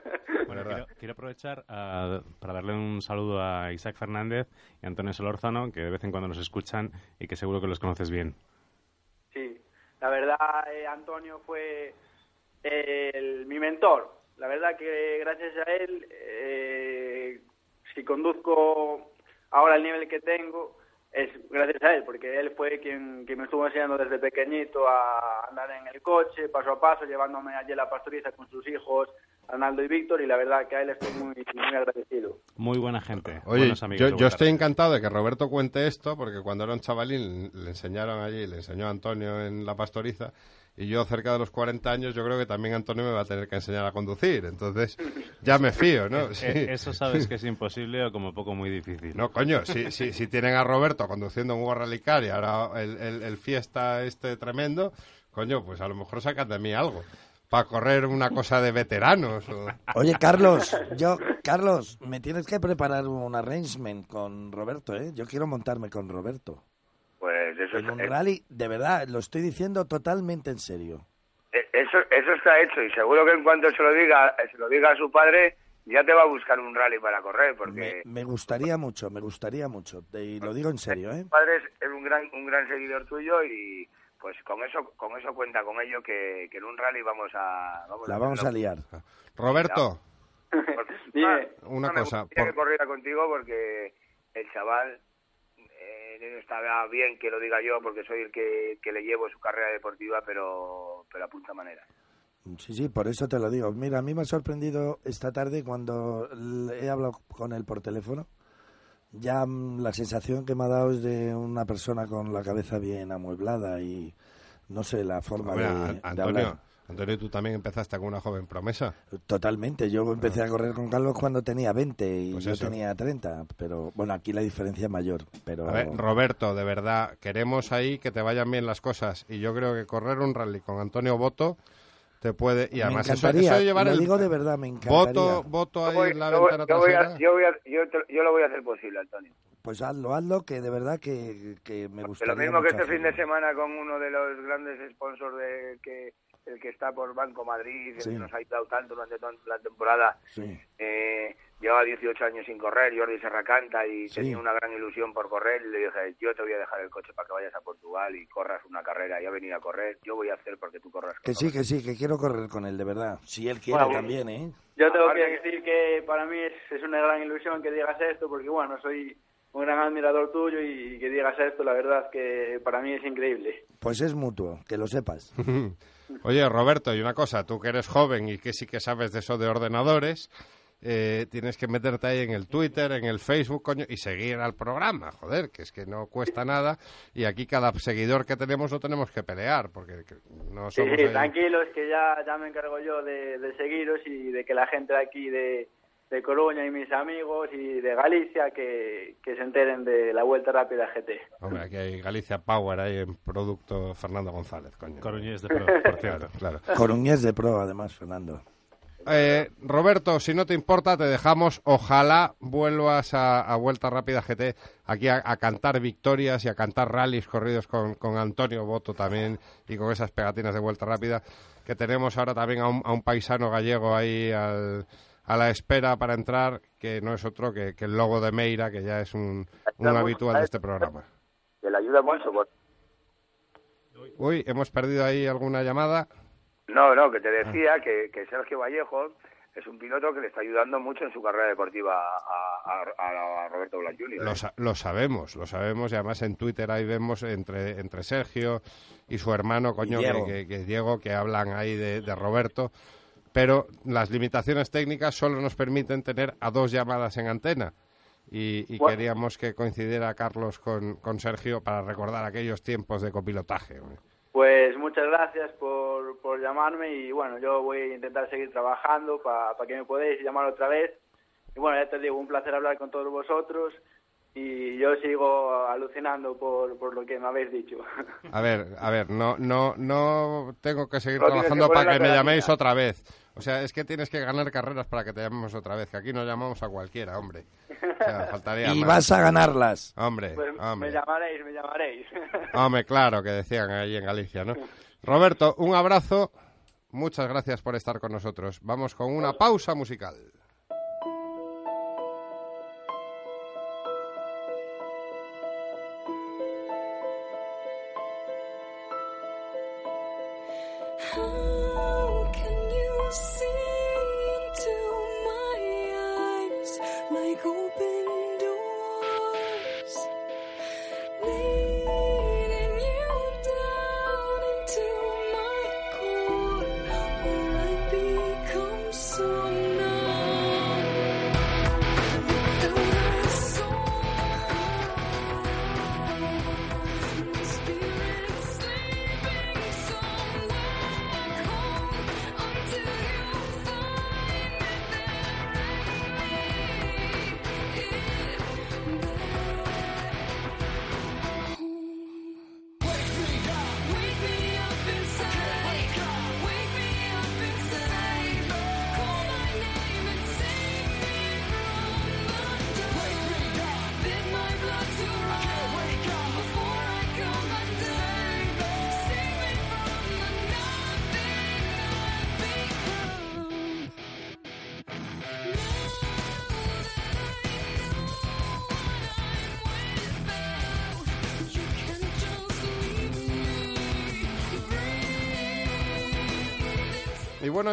Quiero, quiero aprovechar ah, para darle un saludo a Isaac Fernández y Antonio Solórzano, que de vez en cuando nos escuchan y que seguro que los conoces bien. Sí, la verdad, eh, Antonio fue el- mi mentor. La verdad que gracias a él, eh, si conduzco ahora al nivel que tengo, es gracias a él, porque él fue quien, quien me estuvo enseñando desde pequeñito a andar en el coche, paso a paso, llevándome allí a la pastoriza con sus hijos, Arnaldo y Víctor, y la verdad que a él estoy muy, muy agradecido. Muy buena gente. Oye, amigos yo, yo estoy encantado de que Roberto cuente esto, porque cuando era un chavalín le enseñaron allí, le enseñó a Antonio en la pastoriza, y yo cerca de los 40 años yo creo que también Antonio me va a tener que enseñar a conducir, entonces ya me fío, ¿no? Sí. Eh, Eso sabes que es imposible o como poco muy difícil. No, coño, si, si, si tienen a Roberto conduciendo un World Rally Car y ahora el, el, el fiesta este tremendo, coño, pues a lo mejor sacan de mí algo. Para correr una cosa de veteranos. o- Oye, Carlos, yo, Carlos, me tienes que preparar un arrangement con Roberto, ¿eh? Yo quiero montarme con Roberto. Pues eso, En un es- rally, de verdad, lo estoy diciendo totalmente en serio. eh, eso, eso está hecho y seguro que en cuanto se lo diga, se lo diga a su padre, ya te va a buscar un rally para correr, Me, porque me gustaría mucho, me gustaría mucho. Y lo digo en serio, ¿eh? su padre es, es un gran un gran seguidor tuyo y pues con eso con eso cuenta con ello que, que en un rally vamos a vamos La vamos a liar. Roberto, Dime. ah, Una no, me cosa, por- que corriera contigo porque el chaval eh, está bien que lo diga yo porque soy el que, que le llevo su carrera deportiva, pero pero a punta manera. Sí, sí, por eso te lo digo. Mira, a mí me ha sorprendido esta tarde cuando he hablado con él por teléfono. Ya mm, la sensación que me ha dado es de una persona con la cabeza bien amueblada y no sé, la forma Hombre, de, An- de Antonio, hablar. Antonio, tú también empezaste con una joven promesa. Totalmente. Yo empecé a correr con Carlos cuando tenía 20 y Pues yo eso. tenía 30. Pero bueno, aquí la diferencia es mayor. Pero A ver, Roberto, de verdad, queremos ahí que te vayan bien las cosas. Y yo creo que correr un rally con Antonio Boto te puede... Y me además eso, encantaría, eso de llevar lo el digo de verdad, me encantaría. voto, voto ahí voy- en la yo voy- ventana yo voy a- yo voy a- yo te- yo lo voy a hacer posible, Antonio. Pues hazlo, hazlo, que de verdad que, que me Que gustaría lo mismo que este fin de semana con uno de los grandes sponsors de que el que está por Banco Madrid, el Sí. que nos ha ayudado tanto durante toda la temporada, Sí. eh, llevaba 18 años sin correr, Jordi Serracanta, y Sí. tenía una gran ilusión por correr, y le dije, yo te voy a dejar el coche para que vayas a Portugal y corras una carrera, y ha venido a correr, yo voy a hacer porque tú corras. Que sí, que sí, que quiero correr con él, de verdad. Si él quiere Bueno, también, ¿eh? Yo tengo que Aparte- decir que para mí es, es una gran ilusión que digas esto, porque bueno, soy un gran admirador tuyo y que digas esto, la verdad que para mí es increíble. Pues es mutuo, que lo sepas. Oye, Roberto, y una cosa, tú que eres joven y que sí que sabes de eso de ordenadores, eh, tienes que meterte ahí en el Twitter, en el Facebook, coño, y seguir al programa, joder, que es que no cuesta nada. Y aquí cada seguidor que tenemos no tenemos que pelear, porque que no Sí, somos... sí, ahí- tranquilos, que ya, ya me encargo yo de, de seguiros y de que la gente de aquí de, de Coruña y mis amigos y de Galicia que, que se enteren de la Vuelta Rápida GT. Hombre, aquí hay Galicia Power ahí en producto Fernando González, coño. Coruñés de pro, por cierto. Claro. Coruñés de pro, además, Fernando. Eh, Roberto, si no te importa, te dejamos. Ojalá vuelvas a, a Vuelta Rápida GT aquí a, a cantar victorias y a cantar rallies corridos con, con Antonio Boto también y con esas pegatinas de Vuelta Rápida que tenemos ahora también a un, a un paisano gallego ahí al- a la espera para entrar, que no es otro que, que el logo de Meira, que ya es un, un habitual de este programa. Que le ayuda mucho. por- Uy, hemos perdido ahí alguna llamada. No, no, que te decía que, que Sergio Vallejo es un piloto que le está ayudando mucho en su carrera deportiva a, a- a Roberto Blas Jr. Lo, ¿eh? sa- lo sabemos, lo sabemos y además en Twitter ahí vemos entre, entre Sergio y su hermano, coño, Diego. Que, que, Diego, que hablan ahí de, de Roberto, pero las limitaciones técnicas solo nos permiten tener a dos llamadas en antena y, y Bueno. queríamos que coincidiera Carlos con, con Sergio para recordar aquellos tiempos de copilotaje. Pues muchas gracias por, por llamarme y bueno, yo voy a intentar seguir trabajando para que me podáis llamar otra vez. Y bueno, ya te digo, un placer hablar con todos vosotros y yo sigo alucinando por, por lo que me habéis dicho. A ver, a ver, no, no, no tengo que seguir No trabajando que para que me llaméis otra vez. O sea, es que tienes que ganar carreras para que te llamemos otra vez, que aquí no llamamos a cualquiera, hombre. O sea, faltaría Y más. vas a ganarlas. Hombre, Pues me llamaréis, me llamaréis. hombre, claro, que decían ahí en Galicia, ¿no? Roberto, un abrazo, muchas gracias por estar con nosotros. Vamos con una pausa musical.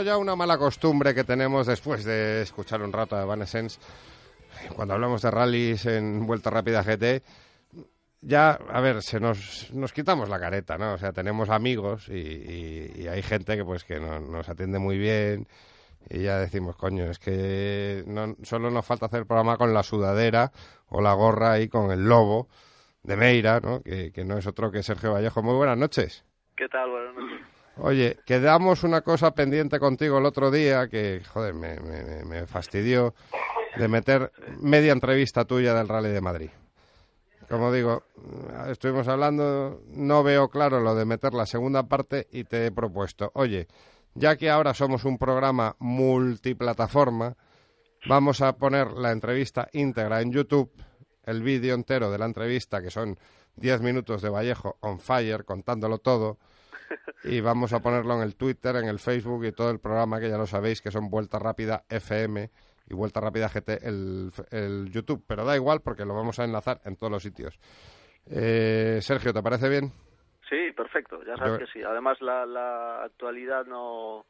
Ya una mala costumbre que tenemos después de escuchar un rato de Evanescence, cuando hablamos de rallies en Vuelta Rápida GT, ya, a ver, se nos, nos quitamos la careta, ¿no? O sea, tenemos amigos y, y- y hay gente que pues que no- nos atiende muy bien y ya decimos, coño, es que no, solo nos falta hacer el programa con la sudadera o la gorra ahí con el lobo de Meira, ¿no? Que, que no es otro que Sergio Vallejo. Muy buenas noches. ¿Qué tal? Buenas noches. Oye, quedamos una cosa pendiente contigo el otro día que, joder, me, me- me fastidió de meter media entrevista tuya del Rally de Madrid. Como digo, estuvimos hablando, no veo claro lo de meter la segunda parte y te he propuesto, oye, ya que ahora somos un programa multiplataforma, vamos a poner la entrevista íntegra en YouTube, el vídeo entero de la entrevista, que son 10 minutos de Vallejo on fire, contándolo todo, y vamos a ponerlo en el Twitter, en el Facebook y todo el programa que ya lo sabéis, que son Vuelta Rápida FM y Vuelta Rápida GT, el, el YouTube, pero da igual porque lo vamos a enlazar en todos los sitios. Eh, Sergio, ¿te parece bien? Sí, perfecto, ya sabes Yo- que sí. Además, la, la actualidad no.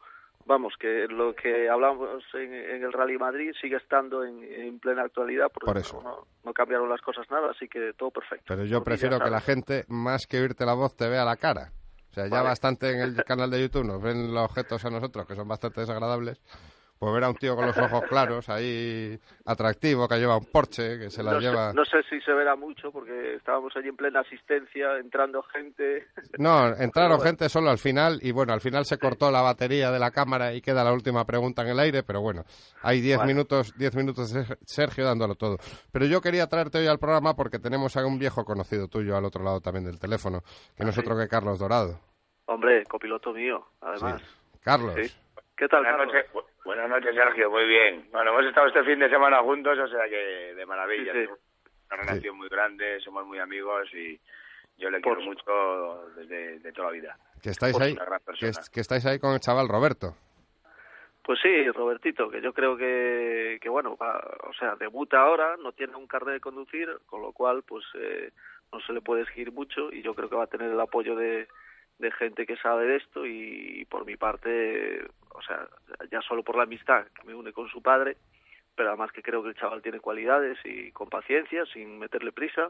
Vamos, que lo que hablamos en, en el Rally Madrid sigue estando en, en plena actualidad, porque Por eso. No, no cambiaron las cosas nada, así que todo perfecto. Pero yo Porque prefiero que la gente, más que oírte la voz, te vea la cara. O sea, ya Vale. bastante en el canal de YouTube nos ven los objetos a nosotros, que son bastante desagradables. Pues ver a un tío con los ojos claros, ahí atractivo, que lleva un Porsche, que se la no, sé- lleva... no sé si se verá mucho, porque estábamos allí en plena asistencia, entrando gente. No, entraron bueno. gente solo al final y bueno, al final se cortó la batería de la cámara y queda la última pregunta en el aire, pero bueno, hay 10 Vale. minutos, 10 minutos Sergio dándolo todo. Pero yo quería traerte hoy al programa porque tenemos a un viejo conocido tuyo al otro lado también del teléfono, que no es otro que Carlos Dorado. Hombre, copiloto mío, además. Carlos. Sí. ¿Qué tal, Carlos? Buenas noches, Sergio. Muy bien. Bueno, hemos estado este fin de semana juntos, o sea que de maravilla. Sí, sí. Tenemos Una relación muy grande, somos muy amigos y yo le Por quiero mucho desde de toda la vida. Que estáis Pues ahí, una gran que, persona. es- que estáis ahí con el chaval Roberto. Pues sí, Robertito, que yo creo que, que bueno, va- o sea, debuta ahora, no tiene un carnet de conducir, con lo cual, pues eh, no se le puede exigir mucho y yo creo que va a tener el apoyo de, de gente que sabe de esto y, por mi parte, o sea, ya solo por la amistad que me une con su padre, pero además que creo que el chaval tiene cualidades y con paciencia, sin meterle prisa,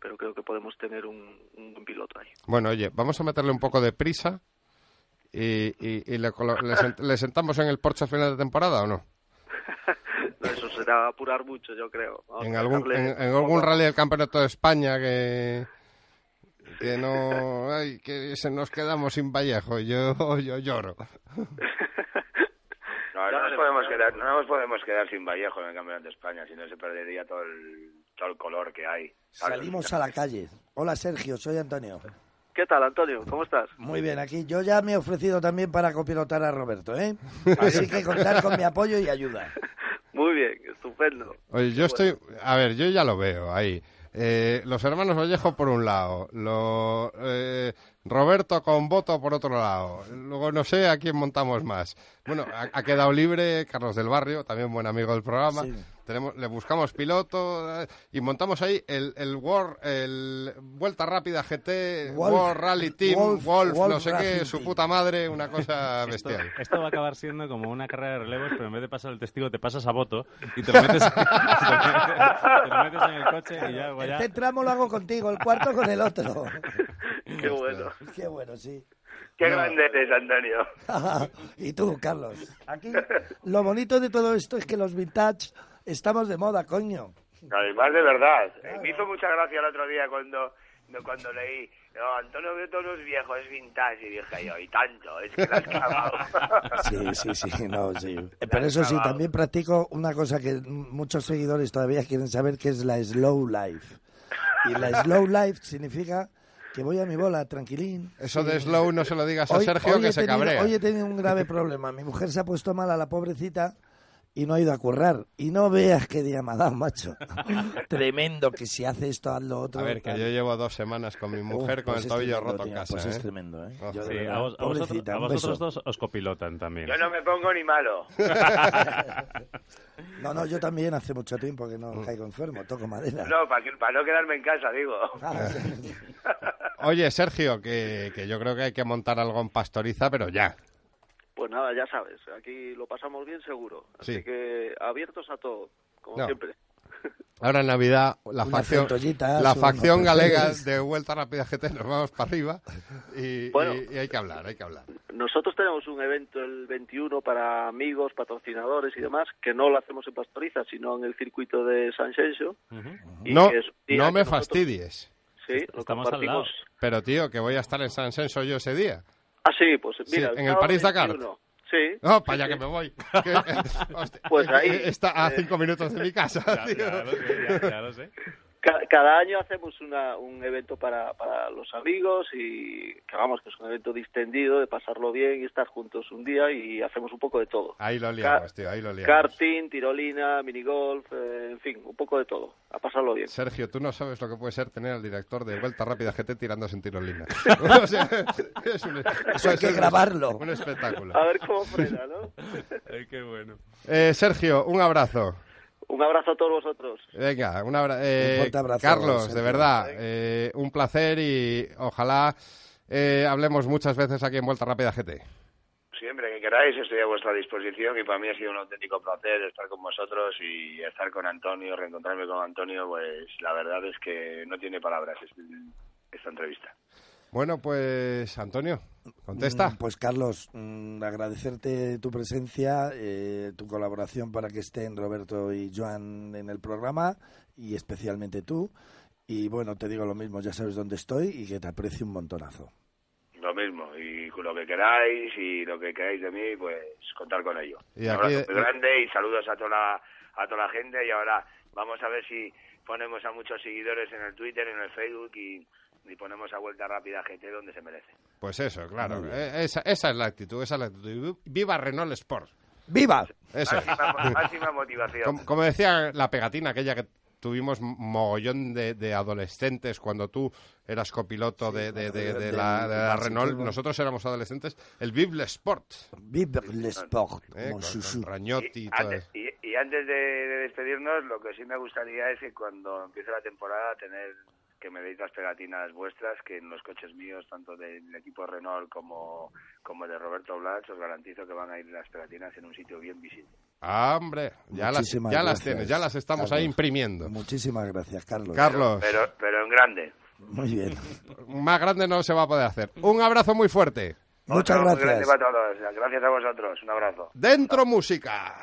pero creo que podemos tener un, un buen piloto ahí. Bueno, oye, vamos a meterle un poco de prisa y, y- y le, colo- le sent- le sentamos en el Porsche a final de temporada o no? No, Eso será apurar mucho, yo creo. Vamos En algún, en, en algún rally del Campeonato de España que que no ay, que se nos quedamos sin Vallejo yo yo lloro No, nos podemos quedar, no nos podemos quedar sin Vallejo en el Campeonato de España, si no se perdería todo el, todo el color que hay. ¿sabes? Salimos a la calle. Hola Sergio, soy Antonio. ¿Qué tal, Antonio? ¿Cómo estás? Muy bien, aquí yo ya me he ofrecido también para copilotar a Roberto, ¿eh? Así que contar con mi apoyo y ayuda. Muy bien, estupendo. Oye, yo estoy a ver yo ya lo veo ahí Eh, los hermanos Vallejo por un lado lo, eh, Roberto con voto por otro lado. Luego no sé a quién montamos más bueno ha, ha quedado libre Carlos del Barrio también buen amigo del programa. Sí. tenemos le buscamos piloto eh, y montamos ahí el el World el Vuelta Rápida GT Wolf- World Rally Team Wolf- Wolf, no Wolf sé qué su puta madre una cosa bestial. esto va a acabar siendo como una carrera de relevos, pero en vez de pasar el testigo, te pasas a voto y te lo metes, te lo metes en el coche y ya, luego ya- Este tramo lo hago contigo, el cuarto con el otro. Qué bueno. Qué bueno, sí. Qué grande eres, Antonio. y tú, Carlos. Aquí lo bonito de todo esto es que los vintage estamos de moda, coño. Además, de verdad. Eh, Me hizo mucha gracia el otro día cuando, no, cuando leí, no, Antonio ve todos los viejos, es vintage. Y dije yo, y tanto, es que la has clavado. Sí, sí, sí, no, sí. Pero eso sí, también practico una cosa que m- muchos seguidores todavía quieren saber, que es la slow life. Y la slow life significa que voy a mi bola, tranquilín. eso de slow no se lo digas a Sergio que se cabrea Hoy he tenido un grave problema. Mi mujer se ha puesto mala, la pobrecita, y no ha ido a currar. Y no veas qué día me ha dado, macho. Tremendo que si hace esto, haz lo otro. A ver, que tal. yo llevo dos semanas con mi mujer Uf, con pues el tobillo tremendo, roto en casa. Pues ¿eh? es tremendo, ¿eh? Oh, Yo de Sí, verdad, a, vos- a vosotros, a dos os copilotan también. Yo no me pongo ni malo. No, no, yo también hace mucho tiempo que Mm. no caigo enfermo, toco madera. No, para, que, para no quedarme en casa, digo. Ah. Oye, Sergio, que, que yo creo que hay que montar algo en Pastoriza, pero ya. Pues nada, ya sabes, aquí lo pasamos bien seguro. Así Sí. que abiertos a todo, como No. siempre. Ahora en Navidad, la facción, la facción galega de Vuelta Rápida GT nos vamos para arriba y, Bueno. y- y hay que hablar, hay que hablar. Nosotros tenemos un evento el 21 para amigos, patrocinadores y demás, que no lo hacemos en Pastoriza, sino en el circuito de San Xenxo. y No, es no me nosotros- fastidies. Sí, lo Estamos al compartimos. Pero tío, que voy a estar en San Senso yo ese día. Ah, sí, pues Sí, mira. en el sábado París-Dakar. 21. Sí. No, sí, para allá sí. que me voy. Que, hostia, Pues ahí, Está a eh, cinco minutos de mi casa, Ya, tío. ya lo sé, ya, ya lo sé. Ca- Cada año hacemos una, un evento para, para los amigos y que vamos, que es un evento distendido de pasarlo bien y estar juntos un día y hacemos un poco de todo. Ahí lo liamos, tío, ahí lo liamos. Karting, tirolina, minigolf, eh, en fin, un poco de todo, a pasarlo bien. Sergio, tú no sabes lo que puede ser tener al director de Vuelta Rápida GT tirándose en tirolina. O sea, es un- Eso hay que grabarlo. Un espectáculo. A ver cómo frena, ¿no? Ay, qué bueno. Eh, Sergio, un abrazo. Un abrazo a todos vosotros. Venga, un, abra- eh, Un fuerte abrazo, Carlos, de verdad, eh, un placer y ojalá eh, hablemos muchas veces aquí en Vuelta Rápida GT. Siempre que queráis estoy a vuestra disposición y para mí ha sido un auténtico placer estar con vosotros y estar con Antonio, reencontrarme con Antonio, pues la verdad es que no tiene palabras este- esta entrevista. Bueno, pues Antonio, contesta. Mm, Pues Carlos, mm, agradecerte tu presencia, eh, tu colaboración para que estén Roberto y Joan en el programa y especialmente tú. Y bueno, te digo lo mismo, ya sabes dónde estoy y que te aprecio un montonazo. Lo mismo, y con lo que queráis y lo que queráis de mí, pues contar con ello. Y un aquí- abrazo muy grande y saludos a toda, la, a toda la gente y ahora vamos a ver si ponemos a muchos seguidores en el Twitter, en el Facebook y, y ponemos a vuelta rápida GT donde se merece. Pues eso, claro. Eh, Esa, esa es la actitud, esa es la actitud. Viva Renault Sport. ¡Viva! Eso. Máxima, máxima motivación. como, como decía la pegatina, aquella que tuvimos mogollón de, de adolescentes cuando tú eras copiloto de, de- de- de la, de la Renault, nosotros éramos adolescentes, el Vive le Sport, ¡Viva el sport! eh, con, Susu. con Ragnotti y Y todo antes, y- y antes de despedirnos, lo que sí me gustaría es que cuando empiece la temporada tener que me deis las pegatinas vuestras, que en los coches míos, tanto del equipo Renault como, como de Roberto Blas, os garantizo que van a ir las pegatinas en un sitio bien visible. Ah, hombre, ya, las, ya las tienes, ya las estamos Carlos. ahí imprimiendo. Muchísimas gracias, Carlos. Carlos, Pero, pero en grande. Muy bien. más grande no se va a poder hacer. Un abrazo muy fuerte. Muchas Otro gracias. todos. Gracias a vosotros. Un abrazo. Dentro música.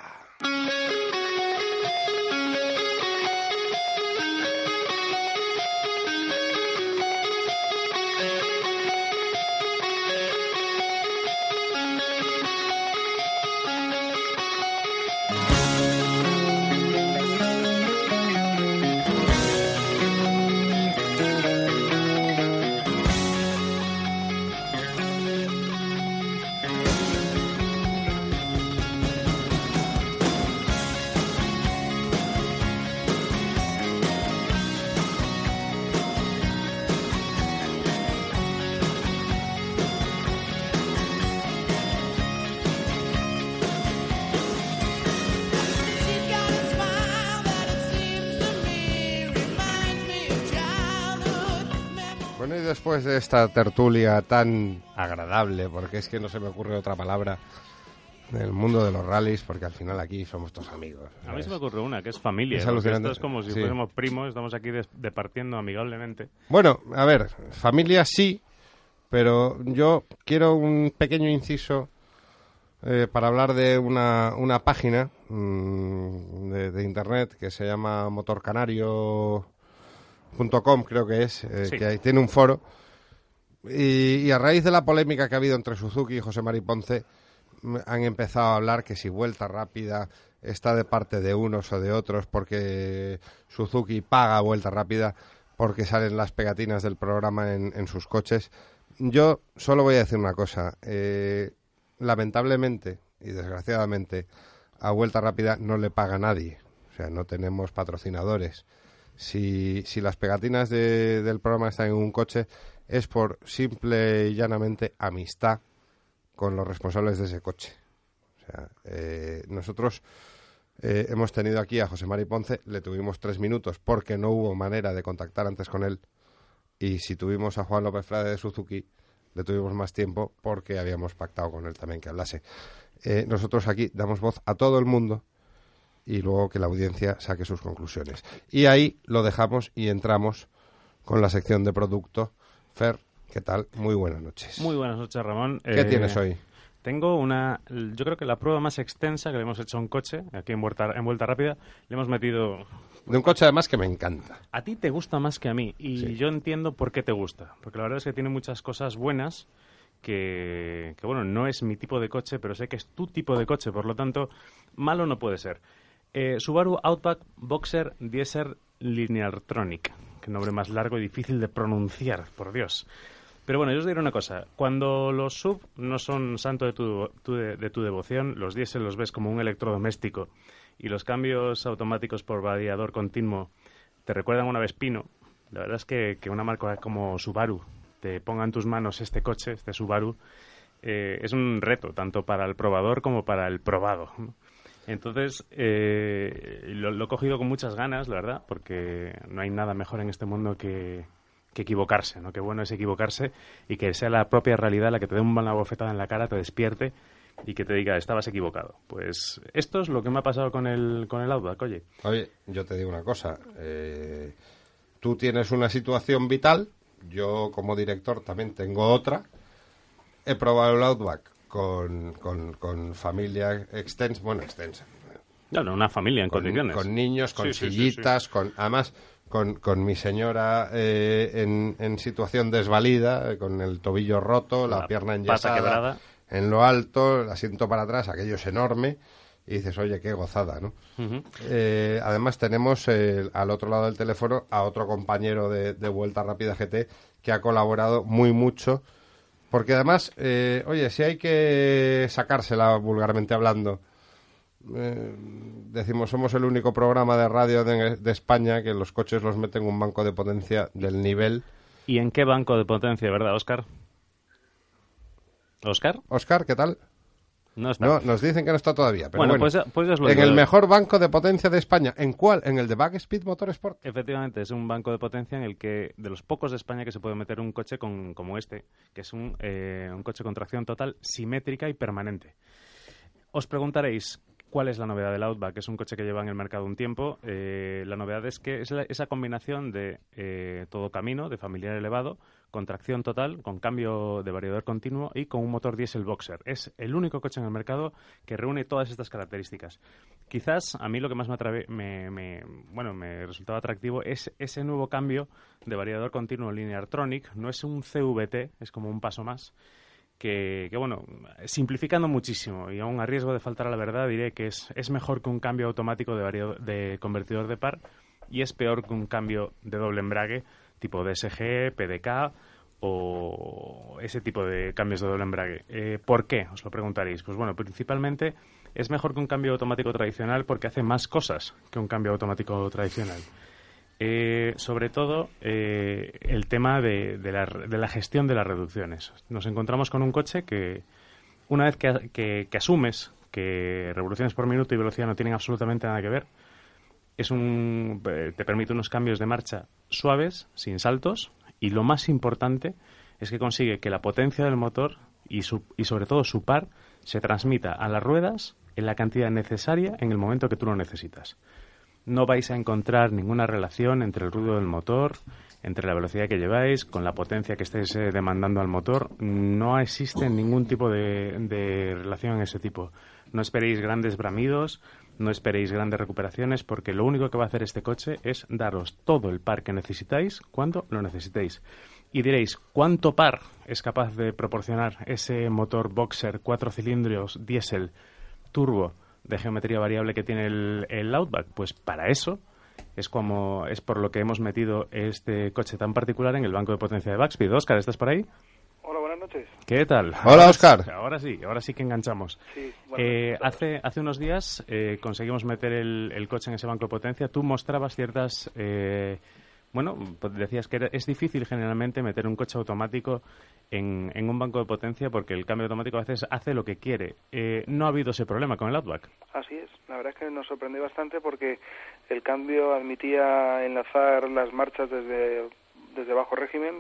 Después de esta tertulia tan agradable, porque es que no se me ocurre otra palabra, del mundo de los rallies, porque al final aquí somos todos amigos. A mí se me ocurre una, que es familia. Es. Esto es como si Sí. fuéramos primos, estamos aquí departiendo amigablemente. Bueno, a ver, familia sí, pero yo quiero un pequeño inciso eh, para hablar de una, una página mm, de, de internet que se llama motorcanario.com, creo que es, eh, Sí. que ahí tiene un foro. Y, y a raíz de la polémica que ha habido entre Suzuki y José Mari Ponce, mm, han empezado a hablar que si vuelta rápida está de parte de unos o de otros, porque Suzuki paga vuelta rápida, porque salen las pegatinas del programa en, en sus coches. Yo solo voy a decir una cosa. eh, lamentablemente y desgraciadamente, a vuelta rápida no le paga nadie. O sea, no tenemos patrocinadores. Si, las pegatinas de- del programa están en un coche, es por simple y llanamente amistad con los responsables de ese coche. O sea, eh, nosotros eh, hemos tenido aquí a José Mari Ponce, le tuvimos tres minutos porque no hubo manera de contactar antes con él. Y si tuvimos a Juan López Frade de Suzuki, le tuvimos más tiempo porque habíamos pactado con él también que hablase. Eh, nosotros aquí damos voz a todo el mundo y luego que la audiencia saque sus conclusiones. Y ahí lo dejamos y entramos con la sección de producto. Fer, ¿qué tal? Muy buenas noches. Muy buenas noches, Ramón. ¿Qué Eh, tienes hoy? Tengo una, yo creo que la prueba más extensa que le hemos hecho a un coche, aquí en Vuelta, en vuelta Rápida, le hemos metido... De un coche además que me encanta. A ti te gusta más que a mí y Sí. yo entiendo por qué te gusta, porque la verdad es que tiene muchas cosas buenas que, que, bueno, no es mi tipo de coche, pero sé que es tu tipo de coche, por lo tanto, malo no puede ser. Eh, Subaru Outback Boxer Diesel Lineartronic. Qué nombre más largo y difícil de pronunciar, por Dios. Pero bueno, yo os diré una cosa. Cuando los sub no son santo de tu, de tu devoción, los diésel los ves como un electrodoméstico y los cambios automáticos por variador continuo te recuerdan una Vespino, la verdad es que, que una marca como Subaru te ponga en tus manos este coche, este Subaru, eh, es un reto, tanto para el probador como para el probado. Entonces, eh, lo, lo he cogido con muchas ganas, la verdad, porque no hay nada mejor en este mundo que, que equivocarse, ¿no? Qué bueno es equivocarse y que sea la propia realidad la que te dé una bofetada en la cara, te despierte y que te diga, estabas equivocado. Pues esto es lo que me ha pasado con el, con el Outback, oye. Oye, yo te digo una cosa. eh, tú tienes una situación vital, yo como director también tengo otra. He probado el Outback con, con, con familia extensa, bueno, extensa. No, no, una familia en con, condiciones. con niños, con Sí, sí, sí, sillitas, con además con, con mi señora eh, en, en situación desvalida, eh, con el tobillo roto, la, La pierna enyesada, quebrada. en lo alto, el asiento para atrás, aquello es enorme, y dices, oye, qué gozada, ¿no? Eh, además tenemos eh, al otro lado del teléfono a otro compañero de, de Vuelta Rápida GT que ha colaborado muy mucho, porque además, eh, oye, si hay que sacársela vulgarmente hablando, eh, decimos, somos el único programa de radio de, de España que los coches los meten en un banco de potencia del nivel. ¿Y en qué banco de potencia, verdad, Oscar? ¿Oscar? Oscar, ¿qué tal? No está. No, nos dicen que no está todavía. Pero Bueno, bueno, pues pues os lo en el mejor banco de potencia de España. ¿En cuál? ¿En el de Backspeed Motorsport? Efectivamente, es un banco de potencia en el que, de los pocos de España que se puede meter un coche con, como este, que es un, eh, un coche con tracción total simétrica y permanente. Os preguntaréis, ¿cuál es la novedad del Outback? Es un coche que lleva en el mercado un tiempo. Eh, la novedad es que es la- esa combinación de eh, todo camino, de familiar elevado, con tracción total, con cambio de variador continuo y con un motor diésel boxer. Es el único coche en el mercado que reúne todas estas características. Quizás a mí lo que más me, me, me- bueno, me resultaba atractivo es ese nuevo cambio de variador continuo Lineartronic. No es un CVT, es como un paso más. Que, bueno, simplificando muchísimo y aún a riesgo de faltar a la verdad, diré que es, es mejor que un cambio automático de, de convertidor de par y es peor que un cambio de doble embrague tipo DSG, PDK o ese tipo de cambios de doble embrague. Eh, ¿Por qué? Os lo preguntaréis. Pues bueno, principalmente es mejor que un cambio automático tradicional porque hace más cosas que un cambio automático tradicional. Eh, sobre todo eh, el tema de, la, de la gestión de las reducciones. Nos encontramos con un coche que una vez que- que asumes que revoluciones por minuto y velocidad no tienen absolutamente nada que ver, es un, eh, te permite unos cambios de marcha suaves, sin saltos, y lo más importante es que consigue que la potencia del motor y, su- y sobre todo su par se transmita a las ruedas en la cantidad necesaria en el momento que tú lo necesitas. No vais a encontrar ninguna relación entre el ruido del motor, entre la velocidad que lleváis, con la potencia que estéis eh, demandando al motor. No existe ningún tipo de, de relación en ese tipo. No esperéis grandes bramidos, no esperéis grandes recuperaciones, porque lo único que va a hacer este coche es daros todo el par que necesitáis cuando lo necesitéis. Y diréis, ¿cuánto par es capaz de proporcionar ese motor boxer cuatro cilindros diésel turbo de geometría variable que tiene el, el Outback? Pues para eso es como es por lo que hemos metido este coche tan particular en el banco de potencia de Backspeed. Oscar, ¿estás por ahí? Hola, buenas noches. ¿Qué tal? Hola, sí- Ahora sí, ahora sí que enganchamos. Sí, bueno, Eh, hace, hace unos días eh, conseguimos meter el, el coche en ese banco de potencia. Tú mostrabas ciertas... eh, bueno, pues decías que era- es difícil generalmente meter un coche automático en, en un banco de potencia porque el cambio automático a veces hace lo que quiere. Eh, no ha habido ese problema con el Outback. Así es, la verdad es que nos sorprendió bastante porque el cambio admitía enlazar las marchas desde, desde bajo régimen.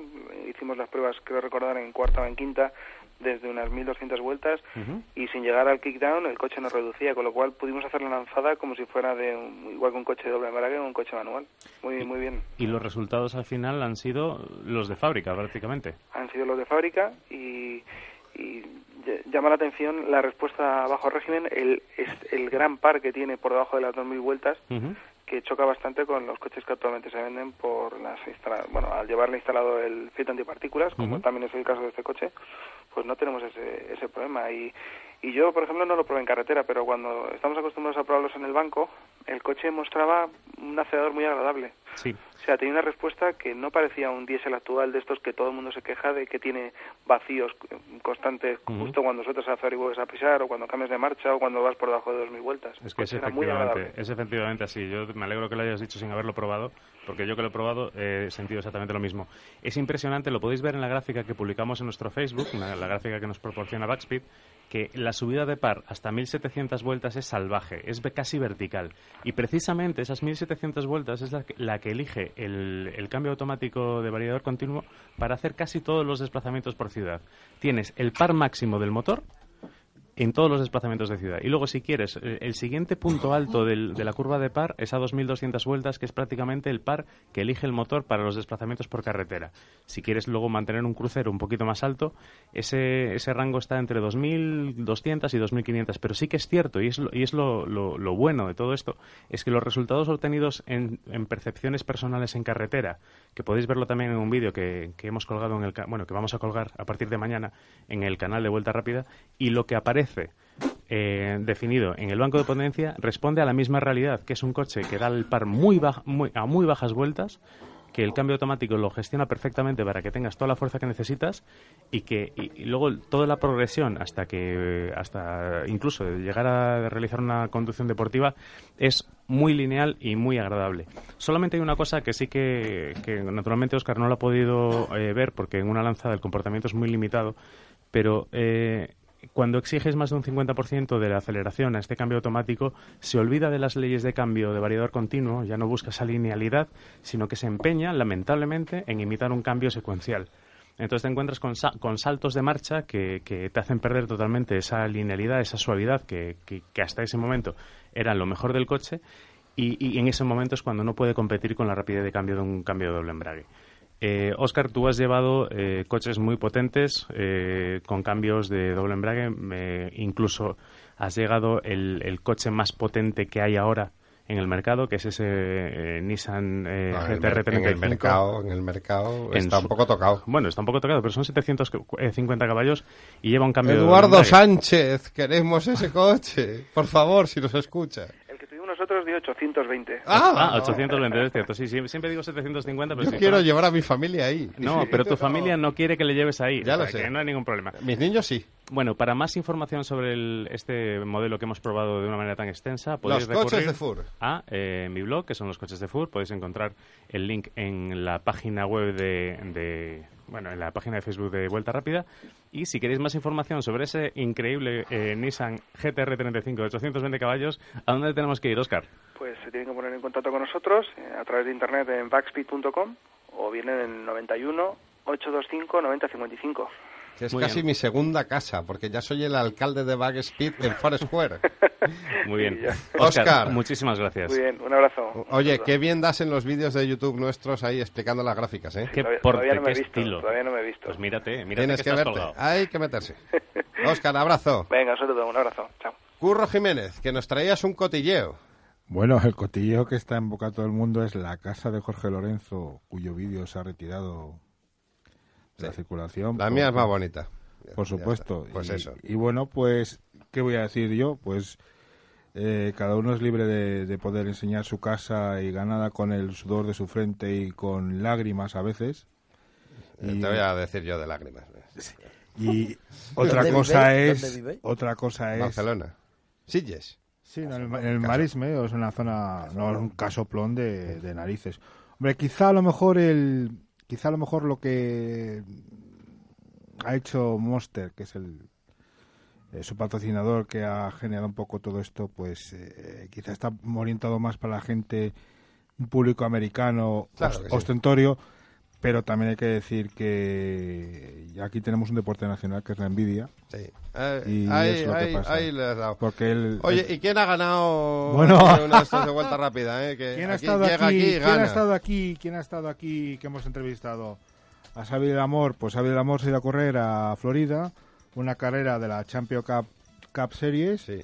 Hicimos las pruebas, creo recordar, en cuarta o en quinta desde unas 1200 vueltas y sin llegar al kickdown el coche nos reducía, con lo cual pudimos hacer la lanzada como si fuera de un- igual que un coche de doble embrague o un coche manual. Muy, muy bien. Y los resultados al final han sido los de fábrica, prácticamente. han sido los de fábrica y, y ll- llama la atención la respuesta a bajo régimen, el, el gran par que tiene por debajo de las 2.000 vueltas, Ujú. Que choca bastante con los coches que actualmente se venden por las bueno, al llevarle instalado el filtro antipartículas, como también es el caso de este coche, pues no tenemos ese, ese problema. Y, Y yo, por ejemplo, no lo probé en carretera, pero cuando estamos acostumbrados a probarlos en el banco, el coche mostraba un acelerador muy agradable. Sí. O sea, tenía una respuesta que no parecía un diésel actual de estos que todo el mundo se queja de que tiene vacíos constantes justo cuando sueltas a hacer y vuelves a pisar, o cuando cambias de marcha, o cuando vas por debajo de 2.000 vueltas. Es que es efectivamente, es efectivamente así. Yo me alegro que lo hayas dicho sin haberlo probado, porque yo que lo he probado eh, he sentido exactamente lo mismo. Es impresionante, lo podéis ver en la gráfica que publicamos en nuestro Facebook, una- la gráfica que nos proporciona Backspeed, que la subida de par hasta 1700 vueltas es salvaje, es casi vertical. Y precisamente esas 1700 vueltas es la que, elige el, el cambio automático de variador continuo para hacer casi todos los desplazamientos por ciudad. Tienes el par máximo del motor en todos los desplazamientos de ciudad. Y luego, si quieres, eh, el siguiente punto alto de la curva de par es a 2.200 vueltas, que es prácticamente el par que elige el motor para los desplazamientos por carretera. Si quieres luego mantener un crucero un poquito más alto, ese, ese rango está entre 2.200 y 2.500. Pero sí que es cierto, y es, lo, y es lo, lo- lo bueno de todo esto, es que los resultados obtenidos en, en percepciones personales en carretera, que podéis verlo también en un vídeo que, que hemos colgado en el... Bueno, que vamos a colgar a partir de mañana en el canal de Vuelta Rápida, y lo que aparece eh, definido en el banco de potencia responde a la misma realidad, que es un coche que da el par muy, a muy bajas vueltas, que el cambio automático lo gestiona perfectamente para que tengas toda la fuerza que necesitas y que luego toda la progresión hasta que hasta incluso llegar a realizar una conducción deportiva es muy lineal y muy agradable. Solamente hay una cosa que sí que, que naturalmente Oscar no lo ha podido eh, ver porque en una lanzada el comportamiento es muy limitado, pero eh, cuando exiges más de un 50% de la aceleración a este cambio automático, se olvida de las leyes de cambio de variador continuo, ya no busca esa linealidad, sino que se empeña, lamentablemente, en imitar un cambio secuencial. Entonces te encuentras con, sa- con saltos de marcha que, que te hacen perder totalmente esa linealidad, esa suavidad que, que- que hasta ese momento era lo mejor del coche y, y en ese momento es cuando no puede competir con la rapidez de cambio de un cambio de doble embrague. Eh, Oscar, tú has llevado eh, coches muy potentes eh, con cambios de doble embrague. me- incluso has llegado el, el coche más potente que hay ahora en el mercado, que es ese eh, Nissan eh, No, en el GTR mer- 35. en el mercado, en el mercado En está su- un poco tocado. Bueno, está un poco tocado, pero son 750 caballos y lleva un cambio de Eduardo. Sánchez, queremos ese coche. Por favor, si nos escucha. Nosotros dio 820. Ah, 820, es cierto. Sí, sí, siempre digo 750, pero Yo sí, quiero claro. llevar a mi familia ahí. No, pero tu familia no quiere que le lleves ahí. Ya o lo sea, sé. que no hay ningún problema. Mis niños sí. Bueno, para más información sobre el- este modelo que hemos probado de una manera tan extensa, podéis Los coches recurrir de Fur. a eh, mi blog, que son los coches de Fur. Podéis encontrar el link en la página web de, de- bueno, en la página de Facebook de Vuelta Rápida. Y si queréis más información sobre ese increíble eh, Nissan GTR35 de 820 caballos, ¿a dónde tenemos que ir, Oscar? Pues se tienen que poner en contacto con nosotros eh, a través de internet en backspeed.com o bien en el 91 825 9055. Que es Muy casi bien. mi segunda casa, porque ya soy el alcalde de Bagspeed en Forest Square. Muy bien. Oscar. muchísimas gracias. Muy bien, un abrazo. Oye, qué bien das en los vídeos de YouTube nuestros ahí explicando las gráficas, ¿eh? Qué Todavía- porte, todavía no me qué he visto, estilo. todavía no me he visto. Pues mírate, mírate Tienes que, que estás verte. colgado. Hay que meterse. Oscar, abrazo. Venga, un saludo, un abrazo. Chao. Curro Jiménez, que nos traías un cotilleo. Bueno, el cotilleo que está en boca de todo el mundo es la casa de Jorge Lorenzo, cuyo vídeo se ha retirado la circulación. La por- mía es más bonita. Por supuesto. Pues y, eso. Y bueno, pues, ¿qué voy a decir yo? Pues eh, cada uno es libre de, de poder enseñar su casa y ganada con el sudor de su frente y con lágrimas a veces. Eh, Y- Te voy a decir yo de lágrimas. Y otra ¿Dónde cosa vive? es... Otra cosa es... Barcelona. Silles. Sí, en el, en el Marisme, o es una zona, no es un casoplón de, de narices. Hombre, quizá a lo mejor el, quizá a lo mejor lo que ha hecho Monster, que es el eh, su patrocinador que ha generado un poco todo esto, pues eh, quizá está orientado más para la gente, un público americano Claro os- que sí. Pero también hay que decir que aquí tenemos un deporte nacional que es la envidia. Sí. Eh, Y ahí, es lo que ahí- pasa. ahí le has dado. Porque el, Oye, ¿y quién ha ganado Bueno. uno de vuelta rápida? Eh? Que ¿Quién ha estado aquí? ¿Quién gana. ha estado aquí? ¿Quién ha estado aquí que hemos entrevistado? A Xavi del Amor, pues Xavi del Amor se ha ido a correr a Florida, una carrera de la Champion Cup, Cup Series, Sí.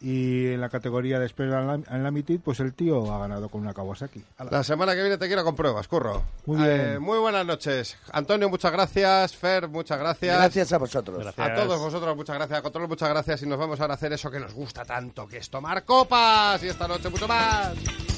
Y en la categoría de Special Unlimited, pues el tío ha ganado con una Kawasaki. Ala. La semana que viene te quiero con pruebas, curro. Muy bien. Eh, muy buenas noches. Antonio, muchas gracias. Fer, muchas gracias. Gracias a vosotros. A todos vosotros, muchas gracias. A Control, muchas gracias. Y nos vamos ahora a hacer eso que nos gusta tanto, que es tomar copas. Y esta noche mucho más.